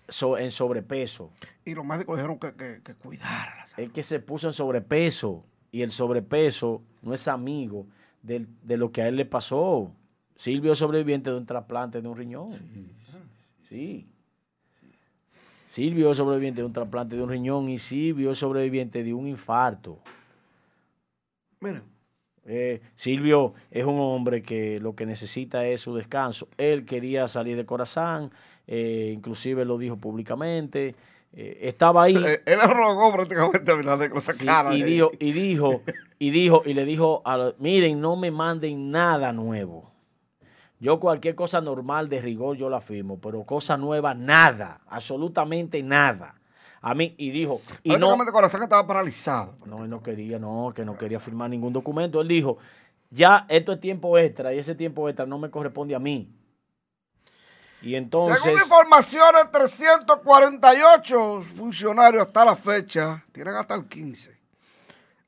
so- en sobrepeso. Y los médicos dijeron que, que, que cuidara la salud. Es que se puso en sobrepeso y el sobrepeso no es amigo del- de, lo que a él le pasó. Silvio es sobreviviente de un trasplante de un riñón. Sí. Silvio es sobreviviente de un trasplante de un riñón y Silvio es sobreviviente de un infarto. Miren, Eh, Silvio es un hombre que lo que necesita es su descanso. Él quería salir de Corazán, eh, inclusive lo dijo públicamente. eh, estaba ahí. eh, él rogó prácticamente a Abinader que lo Sí, sacara. y de dijo, y dijo, y dijo, y le dijo, a los- miren, no me manden nada nuevo. Yo cualquier cosa normal de rigor yo la firmo, pero cosa nueva, nada, absolutamente nada. A mí, y dijo, y no, Corazón estaba paralizado. no, él no quería, no, que no quería firmar ningún documento. Él dijo, ya esto es tiempo extra y ese tiempo extra no me corresponde a mí. Y entonces, Según informaciones, 348 funcionarios hasta la fecha, tienen hasta el 15,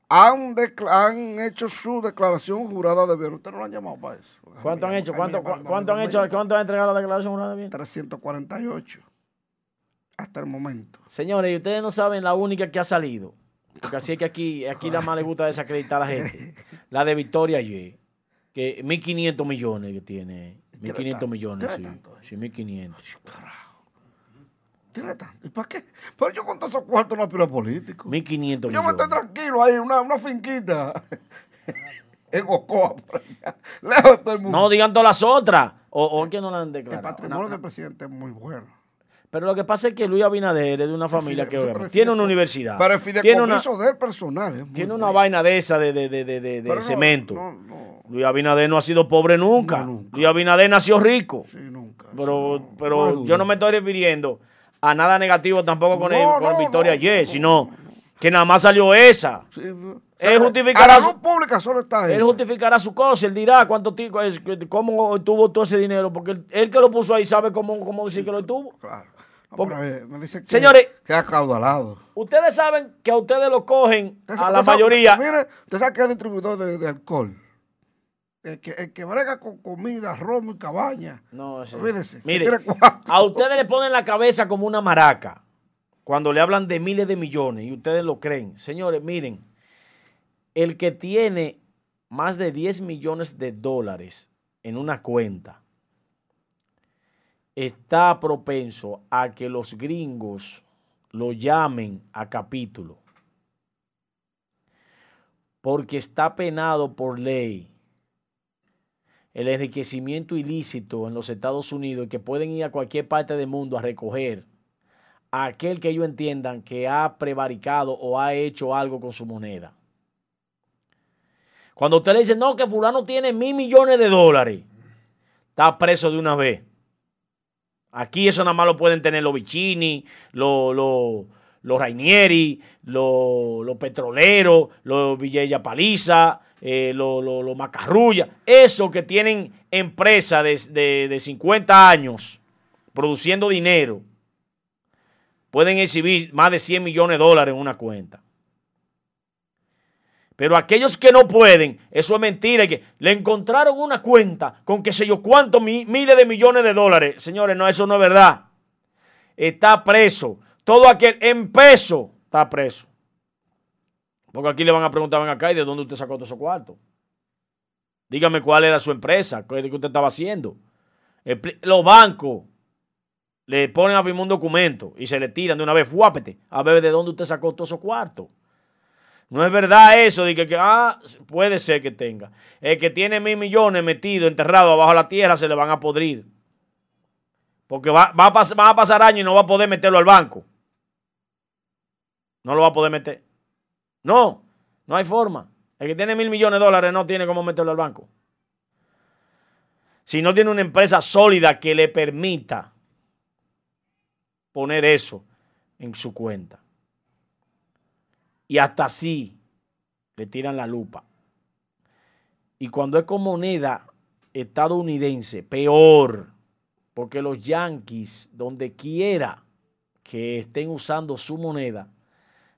han, han hecho su declaración jurada de bien. Usted no lo han llamado para eso. ¿cuánto han hecho? ¿Cuánto, han hecho? ¿Cuánto han entregado la declaración jurada de bien? 348. hasta el momento. Señores, y ustedes no saben la única que ha salido. Porque así es que aquí, aquí la más le gusta desacreditar a la gente. (laughs) La de Victoria Y. Que 1.500 millones que tiene. 1.500 millones, sí. Sí, 1.500. Tiene tanto. ¿Y para qué? Pero yo con todos esos cuartos no aspiro político. 1.500 millones. Yo me estoy tranquilo ahí, una, una finquita. (laughs) en Ocoa, por allá. Lejos todo el mundo. No digan todas las otras. O, o que no la han declarado. El patrimonio del presidente es muy bueno. Pero lo que pasa es que Luis Abinader es de una familia que obviamente tiene una universidad. Pero el fideicomiso del personal es muy Tiene una vaina de esa de, de, de, de, cemento. no, no. Luis Abinader no ha sido pobre nunca. No, nunca. Luis Abinader nació rico. Sí, nunca. Pero, pero yo no me estoy refiriendo a nada negativo tampoco con, No, el, con no, Victoria no, ayer, no, sino que nada más salió esa. Sí, o Él sea, justificará A la su- pública solo está Él justificará su cosa, él dirá cuánto ti- es- cómo tuvo todo ese dinero, porque él, él que lo puso ahí sabe cómo, cómo decir que lo tuvo. Claro. Porque- eh, me dice que, Señores- que acaudalado. Ustedes saben que a ustedes lo cogen a la sabe- mayoría. Mire, usted sabe que es distribuidor de, de alcohol. El que, el que brega con comida, romo y cabaña. No, ese- Olvídese. Mire, a ustedes le ponen la cabeza como una maraca cuando le hablan de miles de millones y ustedes lo creen. Señores, miren, el que tiene más de 10 millones de dólares en una cuenta está propenso a que los gringos lo llamen a capítulo. Porque está penado por ley el enriquecimiento ilícito en los Estados Unidos que pueden ir a cualquier parte del mundo a recoger a aquel que ellos entiendan que ha prevaricado o ha hecho algo con su moneda. Cuando usted le dice, no, que fulano tiene mil millones de dólares, está preso de una vez. Aquí eso nada más lo pueden tener los Vicini, los, los, Rainieri, los, los petroleros, los Villa Paliza, eh, los, los, los Macarrulla. Esos que tienen empresas de, de, de 50 años produciendo dinero, pueden exhibir más de 100 millones de dólares en una cuenta. Pero aquellos que no pueden, eso es mentira, que le encontraron una cuenta con qué sé yo cuántos mi- miles de millones de dólares. Señores, no, eso no es verdad. Está preso. Todo aquel en peso está preso. Porque aquí le van a preguntar, ven acá, ¿y de dónde usted sacó todos esos cuartos? Dígame cuál era su empresa, qué es que usted estaba haciendo. Los bancos le ponen a firmar un documento y se le tiran de una vez, fuápete, a ver de dónde usted sacó todos esos cuartos. No es verdad eso de que, ah, puede ser que tenga. El que tiene mil millones metido, enterrado abajo de la tierra, se le van a podrir. Porque va, va a van a pasar años y no va a poder meterlo al banco. No lo va a poder meter. No, no hay forma. El que tiene mil millones de dólares no tiene cómo meterlo al banco. Si no tiene una empresa sólida que le permita poner eso en su cuenta. Y hasta así le tiran la lupa. Y cuando es con moneda estadounidense, peor. Porque los yanquis, donde quiera que estén usando su moneda,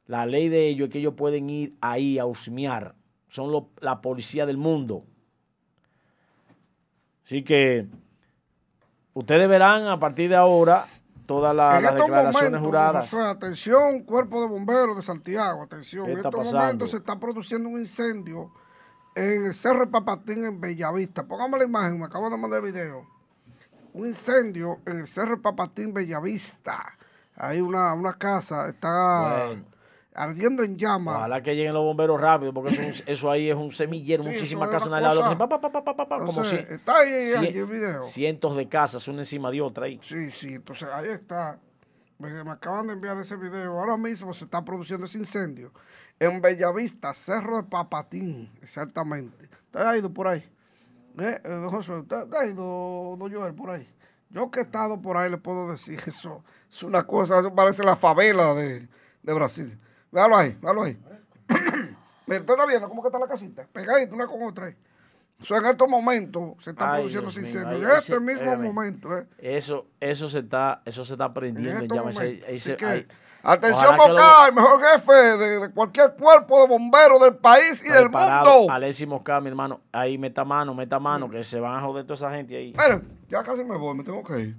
la ley de ellos es que ellos pueden ir ahí a husmear. Son lo- la policía del mundo. Así que ustedes verán a partir de ahora todas la- las declaraciones momentos, juradas. Atención, cuerpo de bomberos de Santiago, atención. ¿Qué En estos pasando? momentos se está produciendo un incendio en el Cerro de Papatín en Bellavista. Póngame la imagen, me acabo de mandar el video. Un incendio en el Cerro de Papatín, Bellavista. Hay una, una casa, está Bueno. Ardiendo en llamas. Ojalá que lleguen los bomberos rápido, porque eso, es un- (laughs) eso ahí es un semillero, Sí, muchísimas casas una cosa- pa, pa, pa, como si está ahí, cien- ahí el video. cientos de casas una encima de otra ahí. Sí, sí, entonces ahí está. Me, me acaban de enviar ese video. Ahora mismo se está produciendo ese incendio en Bellavista, Cerro de Papatín, exactamente. ¿Usted ha ido por ahí? ¿Eh? eh, don ¿Usted usted ha ido, don Joel, por ahí? Yo que he estado por ahí le puedo decir (laughs) eso. Es una cosa, eso parece la favela de, de Brasil. Véalo ahí, véalo ahí. (coughs) Mira, ¿Usted está viendo cómo que está la casita? Pegadita una con otra ahí. O sea, en estos momentos se está Ay, produciendo ese incendio. en este mismo momento, ¿eh? Eso, eso se está, eso se está En prendiendo en llamas. Ahí- ahí se- que, atención que lo- mejor jefe de, de cualquier cuerpo de bomberos del país y del mundo. Alexis Mosca, mi hermano, ahí meta mano, meta mano, que se van a joder toda esa gente ahí. Miren, ya casi me voy, me tengo que ir.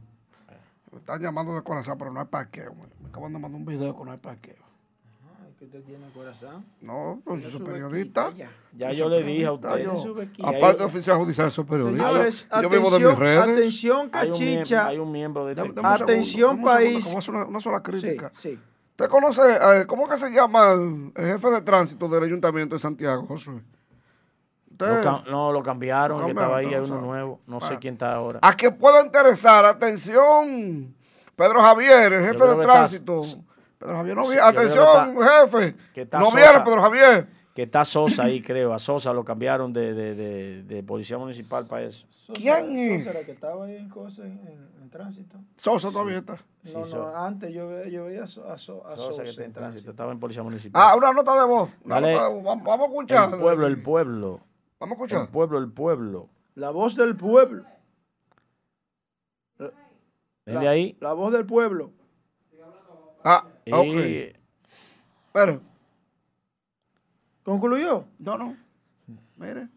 Me están llamando de corazón, pero no hay parqueo. Me acaban de mandar un video con no hay parqueo. ¿Qué usted tiene corazón? No, pues yo soy periodista. Ya, yo le dije a usted. aparte de oficial judicial, soy periodista. Señores, yo, atención, vivo de mis redes. Atención, Cachicha. Hay un, miembro de este Atención, país. A una, una, sola crítica. Sí, sí. ¿Usted conoce, eh, cómo que se llama el, jefe de tránsito del Ayuntamiento de Santiago, Josué? no, lo cambiaron, que estaba ahí, hay uno nuevo. No sé quién está ahora. A que pueda interesar, atención, Pedro Javier, el jefe de tránsito. Pedro Javier no viene. Atención, jefe. no viene Pedro Javier. Que está Sosa ahí, creo. A Sosa lo cambiaron de, de, de, policía municipal para eso. ¿Quién es? Sosa, que estaba ahí en, cosas, en, tránsito. Sosa todavía está. No, no, antes yo, yo veía a, Sosa, Sosa, que está en tránsito. Estaba en policía municipal. Ah, una nota de voz. vamos, a escuchar. El pueblo, el pueblo. Vamos a escuchar. El pueblo, el pueblo. La voz del pueblo. La, ahí? La voz del pueblo. Ah, ok. Pero. ¿Concluyó? No, no. Mire.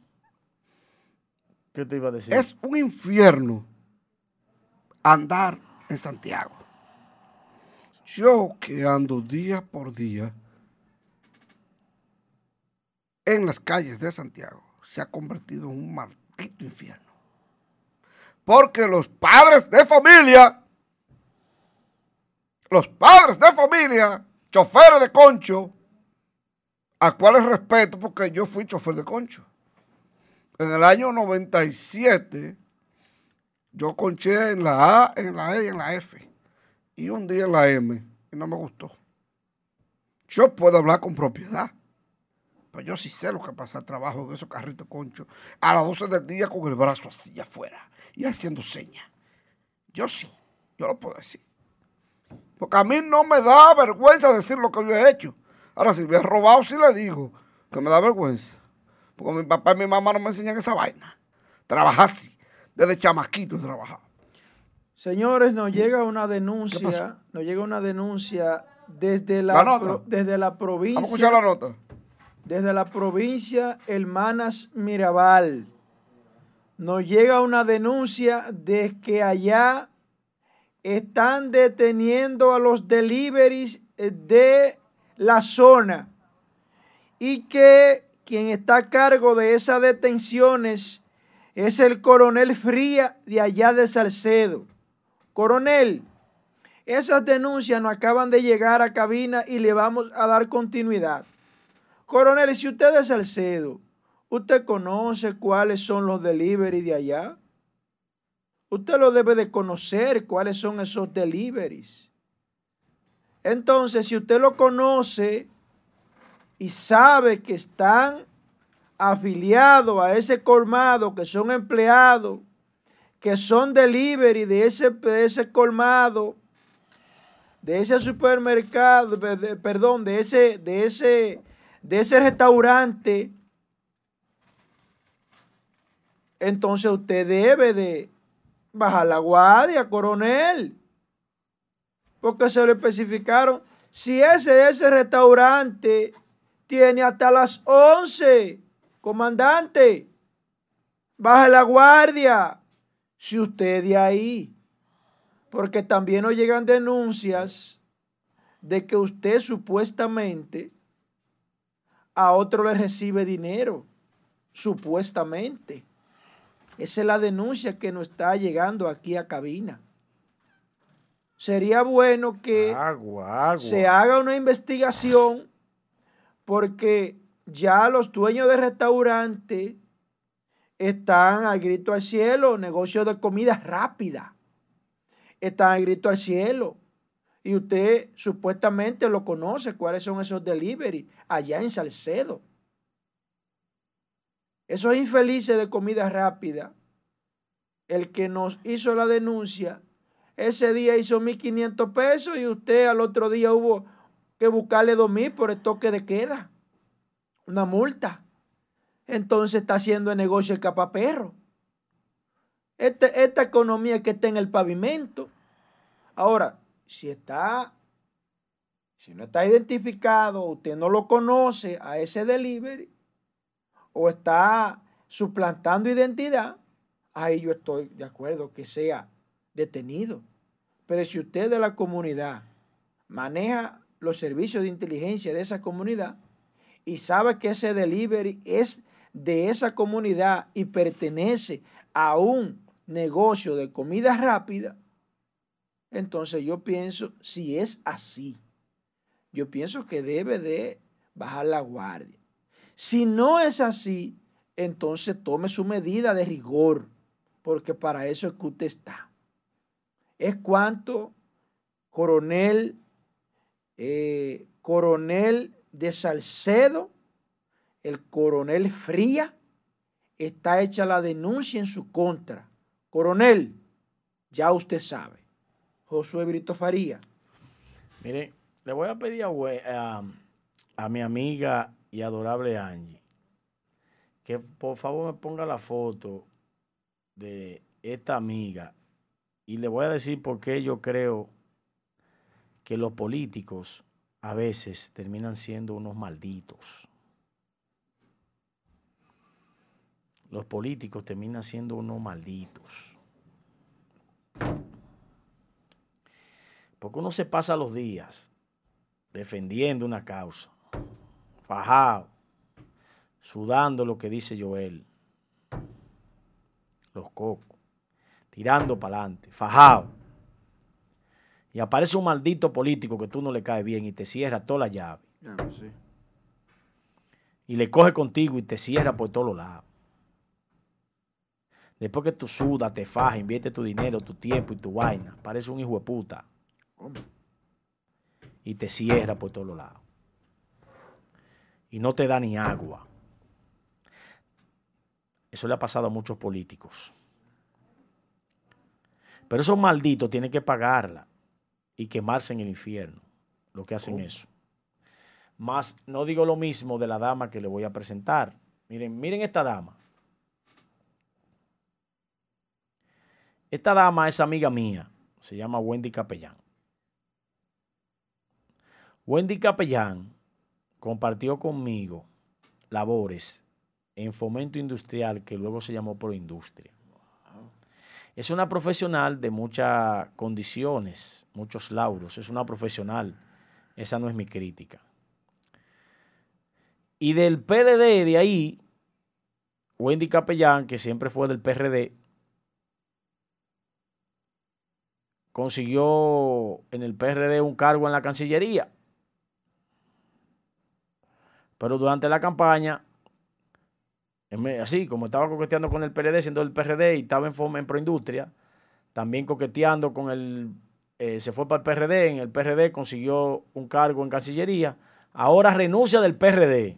¿Qué te iba a decir? Es un infierno andar en Santiago. Yo que ando día por día en las calles de Santiago, se ha convertido en un maldito infierno. Porque los padres de familia los padres de familia, choferes de concho, a cuales respeto porque yo fui chofer de concho. En el año 97, yo conché en la A, en la E y en la F. Y un día en la M, y no me gustó. Yo puedo hablar con propiedad. Pero yo sí sé lo que pasa al trabajo en esos carritos concho a las 12 del día con el brazo así afuera y haciendo señas. Yo sí, yo lo puedo decir. Porque a mí no me da vergüenza decir lo que yo he hecho. Ahora, si me he robado, sí le digo que me da vergüenza. Porque mi papá y mi mamá no me enseñan esa vaina. Trabajar así. Desde chamaquito he trabajado. Señores, nos llega una denuncia. Nos llega una denuncia desde la, desde la provincia. Vamos a escuchar la nota. Desde la provincia Hermanas Mirabal. Nos llega una denuncia de que allá están deteniendo a los deliveries eh, de la zona y que quien está a cargo de esas detenciones es el coronel Fría de allá de Salcedo. Coronel, esas denuncias nos acaban de llegar a cabina y le vamos a dar continuidad. Coronel, si usted es Salcedo, ¿usted conoce cuáles son los deliveries de allá? Usted lo debe de conocer cuáles son esos deliveries. Entonces, si usted lo conoce y sabe que están afiliados a ese colmado, que son empleados, que son delivery de ese, de ese colmado, de ese supermercado, perdón, de ese, de ese, de ese restaurante, entonces usted debe de baja la guardia, coronel. Porque se lo especificaron. Si ese, ese restaurante tiene hasta las 11, comandante, baja la guardia. Si usted de ahí. Porque también nos llegan denuncias de que usted supuestamente a otro le recibe dinero. Supuestamente. Esa es la denuncia que nos está llegando aquí a cabina. Sería bueno que se haga una investigación porque ya los dueños de restaurantes están a grito al cielo, negocios de comida rápida. Están a grito al cielo. Y usted supuestamente lo conoce, cuáles son esos delivery allá en Salcedo. Esos infelices de comida rápida, el que nos hizo la denuncia, ese día hizo 1.500 pesos y usted al otro día hubo que buscarle 2.000 por el toque de queda. Una multa. Entonces está haciendo el negocio el capaperro. Este, esta economía que está en el pavimento. Ahora, si está, si no está identificado, usted no lo conoce a ese delivery, o está suplantando identidad, ahí yo estoy de acuerdo que sea detenido. Pero si usted de la comunidad maneja los servicios de inteligencia de esa comunidad y sabe que ese delivery es de esa comunidad y pertenece a un negocio de comida rápida, entonces yo pienso, si es así, yo pienso que debe de bajar la guardia. Si no es así, entonces tome su medida de rigor, porque para eso es que usted está. Es cuanto coronel, eh, coronel de Salcedo, el coronel Fría, está hecha la denuncia en su contra. Coronel, ya usted sabe. Josué Brito Faría. Mire, le voy a pedir a, a mi amiga y adorable Angie que por favor me ponga la foto de esta amiga y le voy a decir por qué yo creo que los políticos a veces terminan siendo unos malditos. Los políticos terminan siendo unos malditos. Porque uno se pasa los días defendiendo una causa, fajado, sudando lo que dice Joel, los cocos, tirando para adelante, fajado. Y aparece un maldito político que tú no le cae bien y te cierra toda la llave. Y le coge contigo y te cierra por todos lados. Después que tú sudas, te fajas, invierte tu dinero, tu tiempo y tu vaina, parece un hijo de puta. Y te cierra por todos lados. Y no te da ni agua. Eso le ha pasado a muchos políticos. Pero esos malditos tienen que pagarla y quemarse en el infierno, lo que hacen eso. Más, no digo lo mismo de la dama que le voy a presentar. Miren, miren esta dama. Esta dama es amiga mía, se llama Wendy Capellán. Wendy Capellán compartió conmigo labores en fomento industrial que luego se llamó Proindustria. Es una profesional de muchas condiciones, muchos lauros. Es una profesional. Esa no es mi crítica. Y del PLD, de ahí, Wendy Capellán, que siempre fue del PRD, consiguió en el PRD un cargo en la Cancillería. Pero durante la campaña así como estaba coqueteando con el PRD, siendo el PRD y estaba en, en Proindustria, también coqueteando con el, eh, se fue para el PRD, en el PRD consiguió un cargo en Cancillería, ahora renuncia del PRD,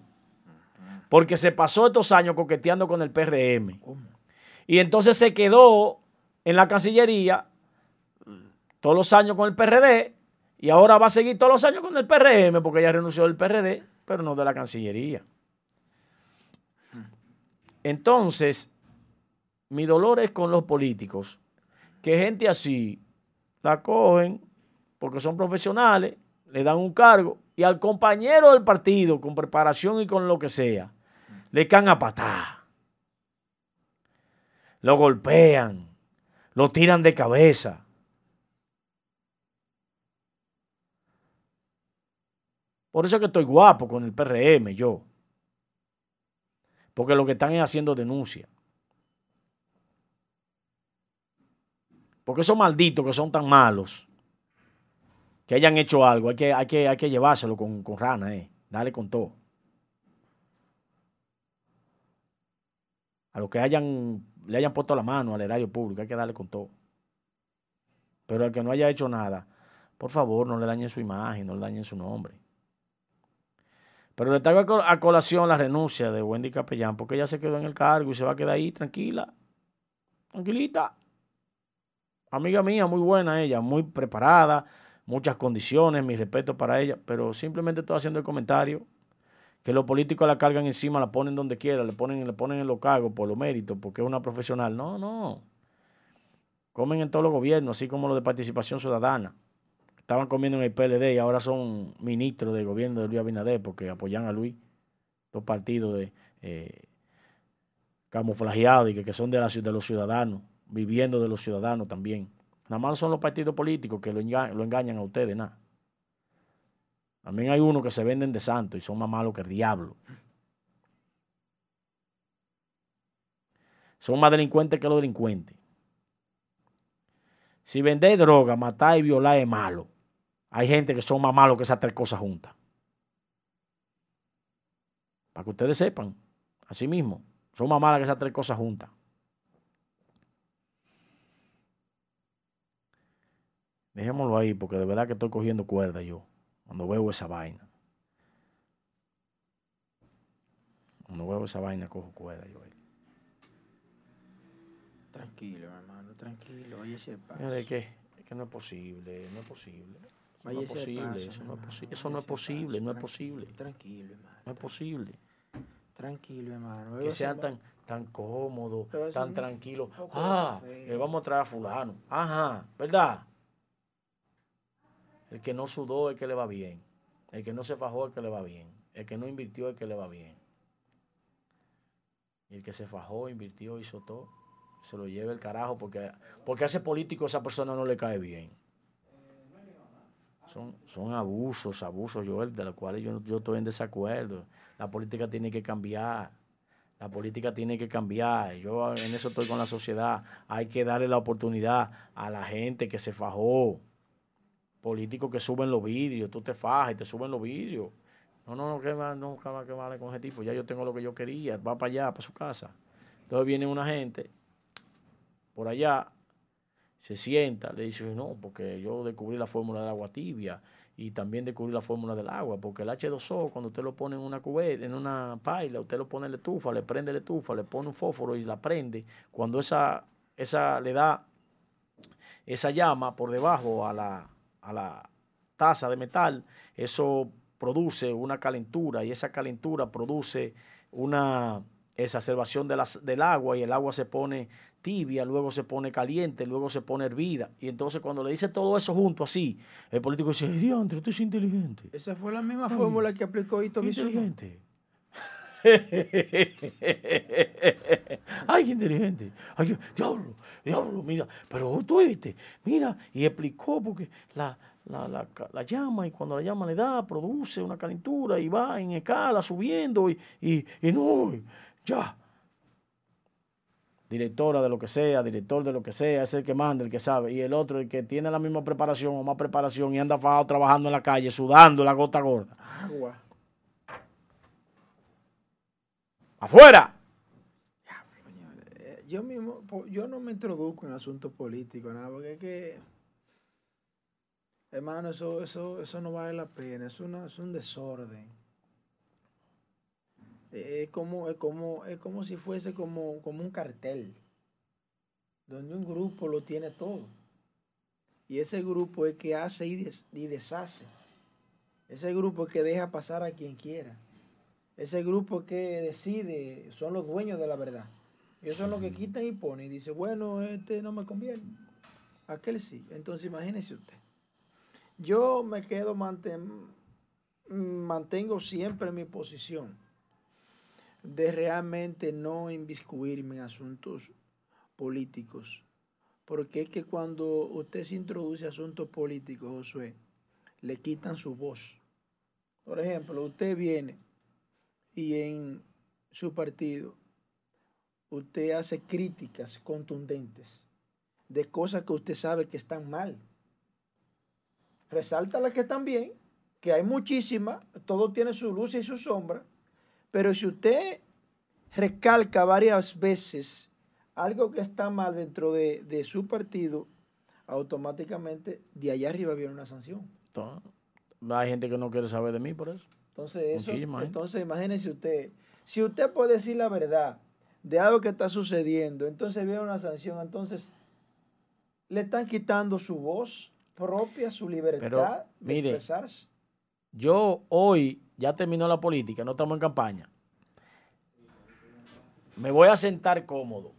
porque se pasó estos años coqueteando con el PRM. Y entonces se quedó en la Cancillería todos los años con el PRD y ahora va a seguir todos los años con el PRM porque ella renunció del PRD, pero no de la Cancillería. Entonces, mi dolor es con los políticos, que gente así la cogen porque son profesionales, le dan un cargo y al compañero del partido, con preparación y con lo que sea, le caen a patar. Lo golpean, lo tiran de cabeza. Por eso es que estoy guapo con el PRM, yo. Porque lo que están es haciendo denuncia. Porque esos malditos que son tan malos, que hayan hecho algo, hay que, hay que, hay que llevárselo con, con rana, eh. Dale con todo. A los que hayan, le hayan puesto la mano al erario público, hay que darle con todo. Pero al que no haya hecho nada, por favor, no le dañen su imagen, no le dañen su nombre. Pero le traigo a colación la renuncia de Wendy Capellán porque ella se quedó en el cargo y se va a quedar ahí tranquila, tranquilita. Amiga mía, muy buena ella, muy preparada, muchas condiciones, mi respeto para ella, pero simplemente estoy haciendo el comentario que los políticos la cargan encima, la ponen donde quiera, le ponen, le ponen en los cargos por los méritos, porque es una profesional. No, no. Comen en todos los gobiernos, así como los de participación ciudadana estaban comiendo en el PLD y ahora son ministros del gobierno de Luis Abinader porque apoyan a Luis, dos partidos de eh, camuflajeados y que, son de, la, de los ciudadanos, viviendo de los ciudadanos también. Nada más son los partidos políticos que lo, engañan a ustedes, nada. También hay unos que se venden de santo y son más malos que el diablo. Son más delincuentes que los delincuentes. Si vendéis droga, matar y violar es malo. Hay gente que son más malos que esas tres cosas juntas. Para que ustedes sepan, así mismo, son más malas que esas tres cosas juntas. Dejémoslo ahí, porque de verdad que estoy cogiendo cuerda yo, cuando veo esa vaina. Cuando veo esa vaina, cojo cuerda yo ahí. Tranquilo, hermano, tranquilo. Oye, ese paso. Es que, es que no es posible, no es posible. No es posible, eso, no es posible, eso no es posible, no es posible. Tranquilo, hermano. No es posible. Tranquilo, hermano. Que sean tan, tan cómodos, tan tranquilos. Ah, le vamos a traer a fulano. Ajá, ¿verdad? El que no sudó es que le va bien. El que no se fajó es que le va bien. El que no invirtió es que le va bien. Y el que se fajó, invirtió, hizo todo se lo lleve el carajo porque, porque a ese político esa persona no le cae bien. Son, son abusos, abusos, Joel, de los cuales yo, yo estoy en desacuerdo. La política tiene que cambiar. La política tiene que cambiar. Yo en eso estoy con la sociedad. Hay que darle la oportunidad a la gente que se fajó. Políticos que suben los vidrios. Tú te fajas y te suben los vidrios. No, no, no, que más, no, que vale con ese tipo. Ya yo tengo lo que yo quería. Va para allá, para su casa. Entonces viene una gente por allá, se sienta, le dice, no, porque yo descubrí la fórmula del agua tibia y también descubrí la fórmula del agua, porque el H2O, cuando usted lo pone en una cubeta, en una paila, usted lo pone en la estufa, le prende la estufa, le pone un fósforo y la prende, cuando esa, esa le da esa llama por debajo a la, a la taza de metal, eso produce una calentura y esa calentura produce una exacerbación de del agua y el agua se pone tibia, luego se pone caliente, luego se pone hervida. Y entonces cuando le dice todo eso junto así, el político dice, diantre, usted es inteligente. Esa fue la misma fórmula que aplicó Ito Inteligente. (laughs) Ay, qué inteligente. Ay, diablo, diablo, mira. Pero tú viste, mira, y explicó porque la, la, la, llama y cuando la llama le da, produce una calentura y va en escala subiendo y, y, y no, ya directora de lo que sea, director de lo que sea, es el que manda, el que sabe, y el otro, el que tiene la misma preparación o más preparación y anda fajado trabajando en la calle, sudando la gota gorda. Agua. ¡Afuera! Eh, yo mismo, yo no me introduzco en asuntos políticos, nada, porque es que, hermano, eso, eso, eso no vale la pena, es, una, es un desorden es como, es como, es como si fuese como, como un cartel, donde un grupo lo tiene todo. Y ese grupo es que hace y, y deshace. Ese grupo es que deja pasar a quien quiera. Ese grupo que decide, son los dueños de la verdad. Ellos son los que quitan y ponen. Y dice, bueno, este no me conviene. Aquel sí. Entonces imagínese usted. Yo me quedo, mantengo siempre mi posición de realmente no inviscuirme en asuntos políticos. Porque es que cuando usted se introduce a asuntos políticos, Josué, le quitan su voz. Por ejemplo, usted viene y en su partido usted hace críticas contundentes de cosas que usted sabe que están mal. Resalta las que están bien, que hay muchísimas, todo tiene su luz y su sombra, pero si usted recalca varias veces algo que está mal dentro de, su partido, automáticamente de allá arriba viene una sanción. hay gente que no quiere saber de mí por eso. Entonces, eso, entonces imagínese usted, si usted puede decir la verdad de algo que está sucediendo, entonces viene una sanción, entonces le están quitando su voz propia, su libertad de expresarse. Yo hoy ya terminó la política, no estamos en campaña. Me voy a sentar cómodo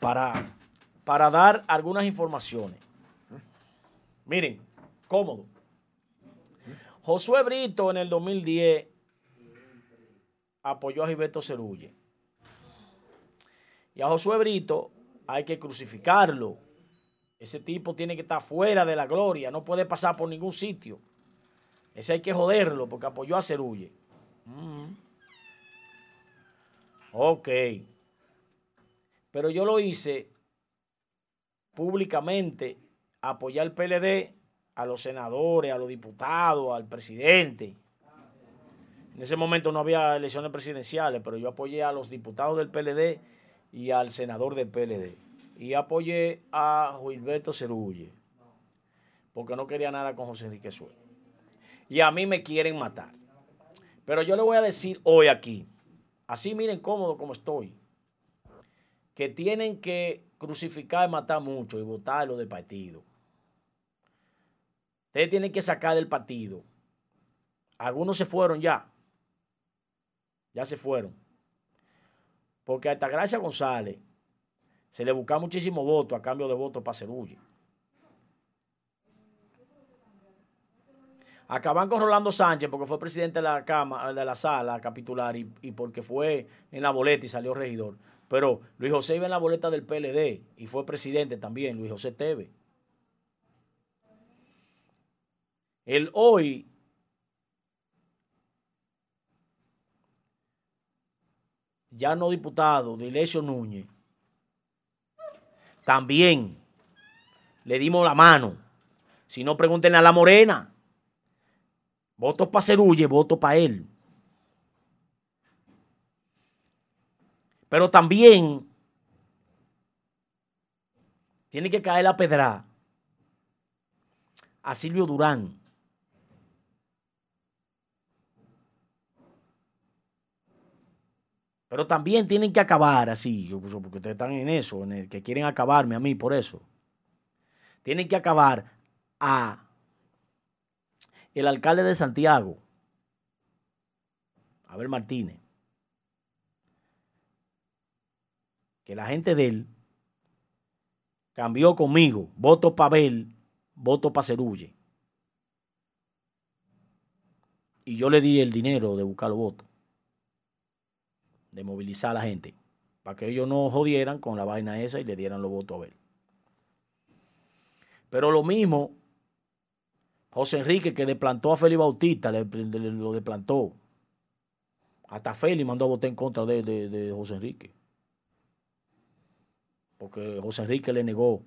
para, para dar algunas informaciones. Miren, cómodo. Josué Brito en el 2010 apoyó a Gilberto Cerulle. Y a Josué Brito hay que crucificarlo Ese tipo tiene que estar fuera de la gloria, no puede pasar por ningún sitio. Ese hay que joderlo porque apoyó a Cerulle. Mm. Ok. Pero yo lo hice públicamente, apoyar al PLD, a los senadores, a los diputados, al presidente. En ese momento no había elecciones presidenciales, pero yo apoyé a los diputados del PLD y al senador del PLD. Y apoyé a Gilberto Cerulle, porque no quería nada con José Enrique Suárez. Y a mí me quieren matar. Pero yo le voy a decir hoy aquí, así miren cómodo como estoy, que tienen que crucificar y matar mucho y votarlo del partido. Ustedes tienen que sacar del partido. Algunos se fueron ya. Ya se fueron. Porque a Gracia González se le busca muchísimo voto a cambio de voto para Cerulle. Acaban con Rolando Sánchez porque fue presidente de la, cama, de la sala capitular y, y porque fue en la boleta y salió regidor. Pero Luis José iba en la boleta del PLD y fue presidente también, Luis José Teve. El hoy ya no diputado de Ilesio Núñez, también le dimos la mano. Si no, pregúntenle a la Morena. Votos para Cerulle, voto para él. Pero también tiene que caer la pedra a Silvio Durán. Pero también tienen que acabar así, porque ustedes están en eso, en el que quieren acabarme a mí por eso. Tienen que acabar a el alcalde de Santiago, Abel Martínez. que la gente de él cambió conmigo, voto para Abel, voto para Cerulle. Y yo le di el dinero de buscar los votos, de movilizar a la gente, para que ellos no jodieran con la vaina esa y le dieran los votos a Abel. Pero lo mismo, José Enrique, que desplantó a Félix Bautista, lo desplantó. Hasta Félix mandó a votar en contra de, José Enrique porque José Enrique le negó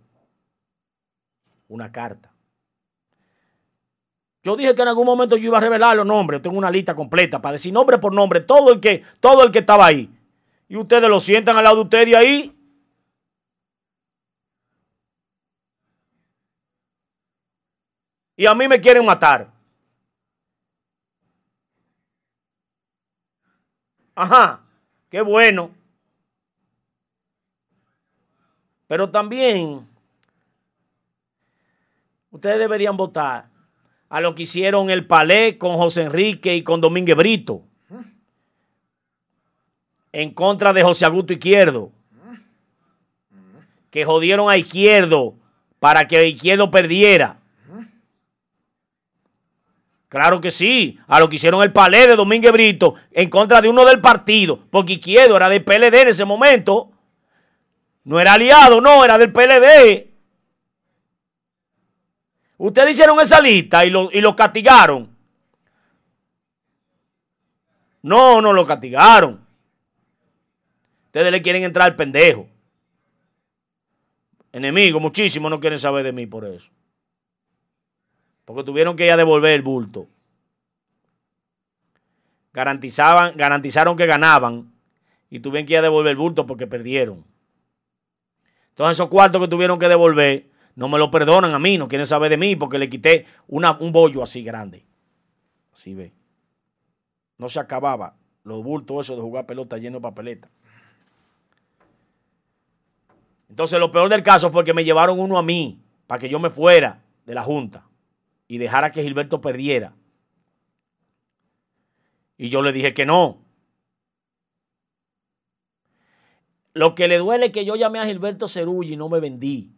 una carta. Yo dije que en algún momento yo iba a revelar los nombres. Tengo una lista completa para decir nombre por nombre, todo el que, todo el que estaba ahí. Y ustedes lo sientan al lado de ustedes ahí. Y a mí me quieren matar. Ajá, qué bueno. Pero también ustedes deberían votar a lo que hicieron el Palé con José Enrique y con Domínguez Brito. En contra de José Augusto Izquierdo. Que jodieron a Izquierdo para que Izquierdo perdiera. Claro que sí, a lo que hicieron el palé de Domínguez Brito en contra de uno del partido, porque Izquierdo era del PLD en ese momento. No era aliado, no, era del PLD. Ustedes hicieron esa lista y lo, y lo castigaron. No, no lo castigaron. Ustedes le quieren entrar al pendejo. Enemigo, muchísimos no quieren saber de mí por eso. Porque tuvieron que ir a devolver el bulto. Garantizaban, garantizaron que ganaban y tuvieron que ir a devolver el bulto porque perdieron. Entonces esos cuartos que tuvieron que devolver, no me lo perdonan a mí, no quieren saber de mí porque le quité un bollo así grande. Así ve. No se acababa los bultos esos de jugar pelota lleno de papeleta. Entonces lo peor del caso fue que me llevaron uno a mí para que yo me fuera de la Junta y dejara que Gilberto perdiera. Y yo le dije que no, Lo que le duele es que yo llamé a Gilberto Cerulli y no me vendí.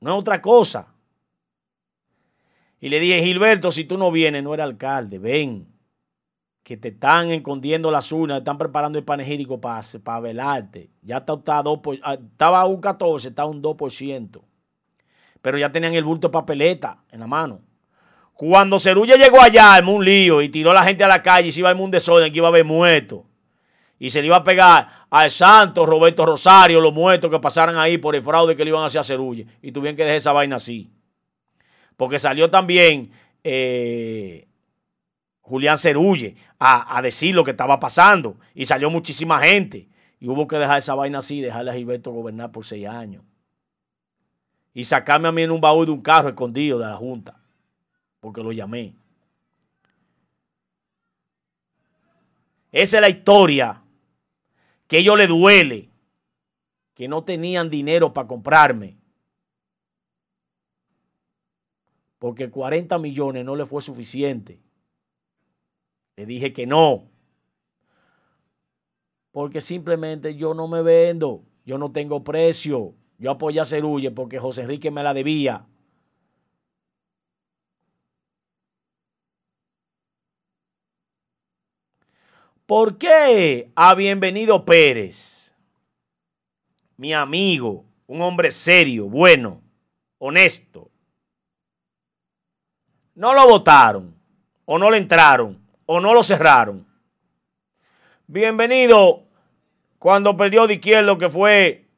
No es otra cosa. Y le dije, Gilberto, si tú no vienes, no eres alcalde, ven. Que te están escondiendo las urnas, están preparando el panegírico para, para velarte. Ya está, está a 2 ah, estaba a un 14, está un 2%. pero ya tenían el bulto de papeleta en la mano. Cuando Cerulle llegó allá, en un lío y tiró a la gente a la calle y se iba a un desorden, que iba a haber muerto. Y se le iba a pegar al santo Roberto Rosario, los muertos que pasaran ahí por el fraude que le iban a hacer a Cerulle. Y tuvieron que dejar esa vaina así. Porque salió también eh, Julián Cerulle a, a, decir lo que estaba pasando. Y salió muchísima gente. Y hubo que dejar esa vaina así, dejarle a Gilberto gobernar por seis años. Y sacarme a mí en un baúl de un carro escondido de la Junta porque lo llamé. Esa es la historia que a ellos les duele, que no tenían dinero para comprarme. Porque 40 millones no le fue suficiente. Le dije que no. Porque simplemente yo no me vendo. Yo no tengo precio. Yo apoyé a Cerulle porque José Enrique me la debía. ¿Por qué a Bienvenido Pérez, mi amigo, un hombre serio, bueno, honesto, no lo votaron, o no le entraron, o no lo cerraron? Bienvenido cuando perdió de izquierdo, que fue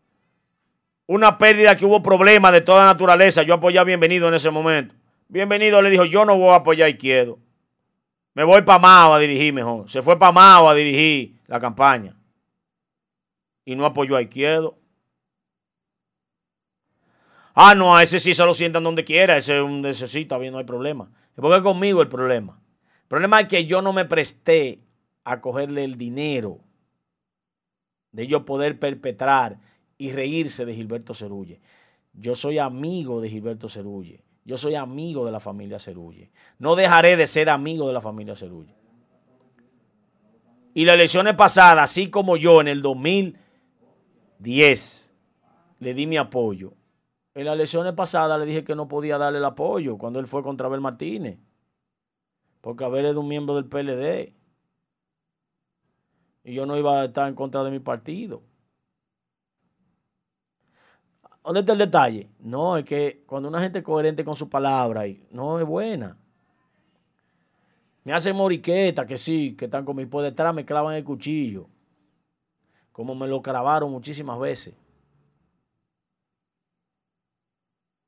una pérdida que hubo problemas de toda naturaleza. Yo apoyé a Bienvenido en ese momento. Bienvenido le dijo, yo no voy a apoyar a izquierdo. Me voy para Mao a dirigir mejor. Se fue para Mao a dirigir la campaña. Y no apoyó a Izquierdo. Ah, no, a ese sí se lo sientan donde quiera. Ese es un necesita, bien, no hay problema. Porque conmigo el problema. El problema es que yo no me presté a cogerle el dinero de yo poder perpetrar y reírse de Gilberto Cerulle. Yo soy amigo de Gilberto Cerulle. Yo soy amigo de la familia Cerulle. No dejaré de ser amigo de la familia Cerulle. Y las elecciones pasadas, así como yo en el 2010 le di mi apoyo, en las elecciones pasadas le dije que no podía darle el apoyo cuando él fue contra Abel Martínez. Porque Abel era un miembro del PLD. Y yo no iba a estar en contra de mi partido. ¿Dónde está el detalle? No, es que cuando una gente es coherente con su palabra, no es buena. Me hacen moriqueta, que sí, que están conmigo por detrás, me clavan el cuchillo. Como me lo clavaron muchísimas veces.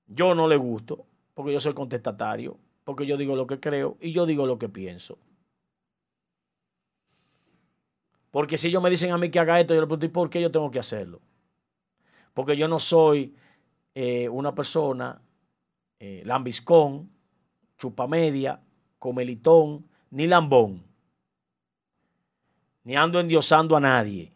Yo no le gusto, porque yo soy contestatario, porque yo digo lo que creo y yo digo lo que pienso. Porque si ellos me dicen a mí que haga esto, yo le pregunto, ¿y por qué yo tengo que hacerlo? Porque yo no soy eh, una persona eh, lambiscón, chupamedia, comelitón, ni lambón. Ni ando endiosando a nadie.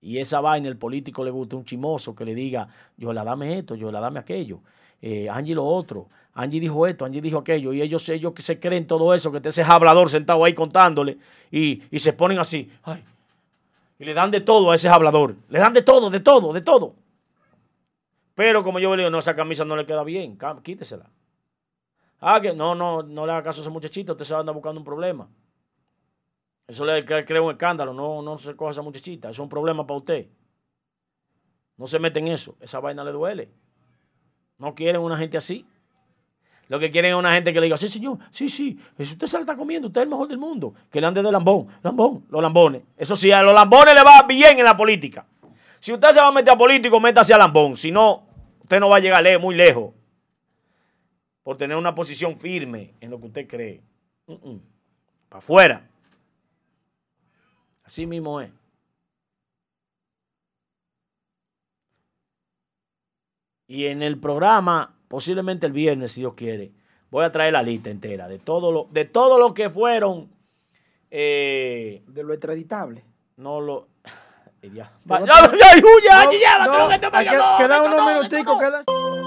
Y esa vaina el político le gusta un chimoso que le diga, yo la dame esto, yo la dame aquello. Eh, Angie lo otro, Angie dijo esto, Angie dijo aquello, y ellos, que se creen todo eso, que está ese hablador sentado ahí contándole, y, y se ponen así, ay, le dan de todo a ese hablador. Le dan de todo, de todo, de todo. Pero como yo le digo, no, esa camisa no le queda bien, quítesela. Ah, que no, no, no le haga caso a ese muchachito, usted se va a andar buscando un problema. Eso le crea un escándalo, no, no se coja a esa muchachita, eso es un problema para usted. No se mete en eso, esa vaina le duele. No quieren una gente así. Lo que quieren es una gente que le diga, sí, señor, sí, sí, si usted se la está comiendo, usted es el mejor del mundo. Que le ande de lambón, lambón, los lambones. Eso sí, a los lambones le va bien en la política. Si usted se va a meter a político, métase a lambón. Si no, usted no va a llegar muy lejos por tener una posición firme en lo que usted cree. Para afuera. Así mismo es. Y en el programa posiblemente el viernes, si Dios quiere, voy a traer la lista entera de todo lo, de todo lo que fueron. Eh, de lo extraditable. No lo. (laughs) Ya, ya, ya, ya, ya, ya, ya, ya, ya, ya, ya, ya, ya, ya,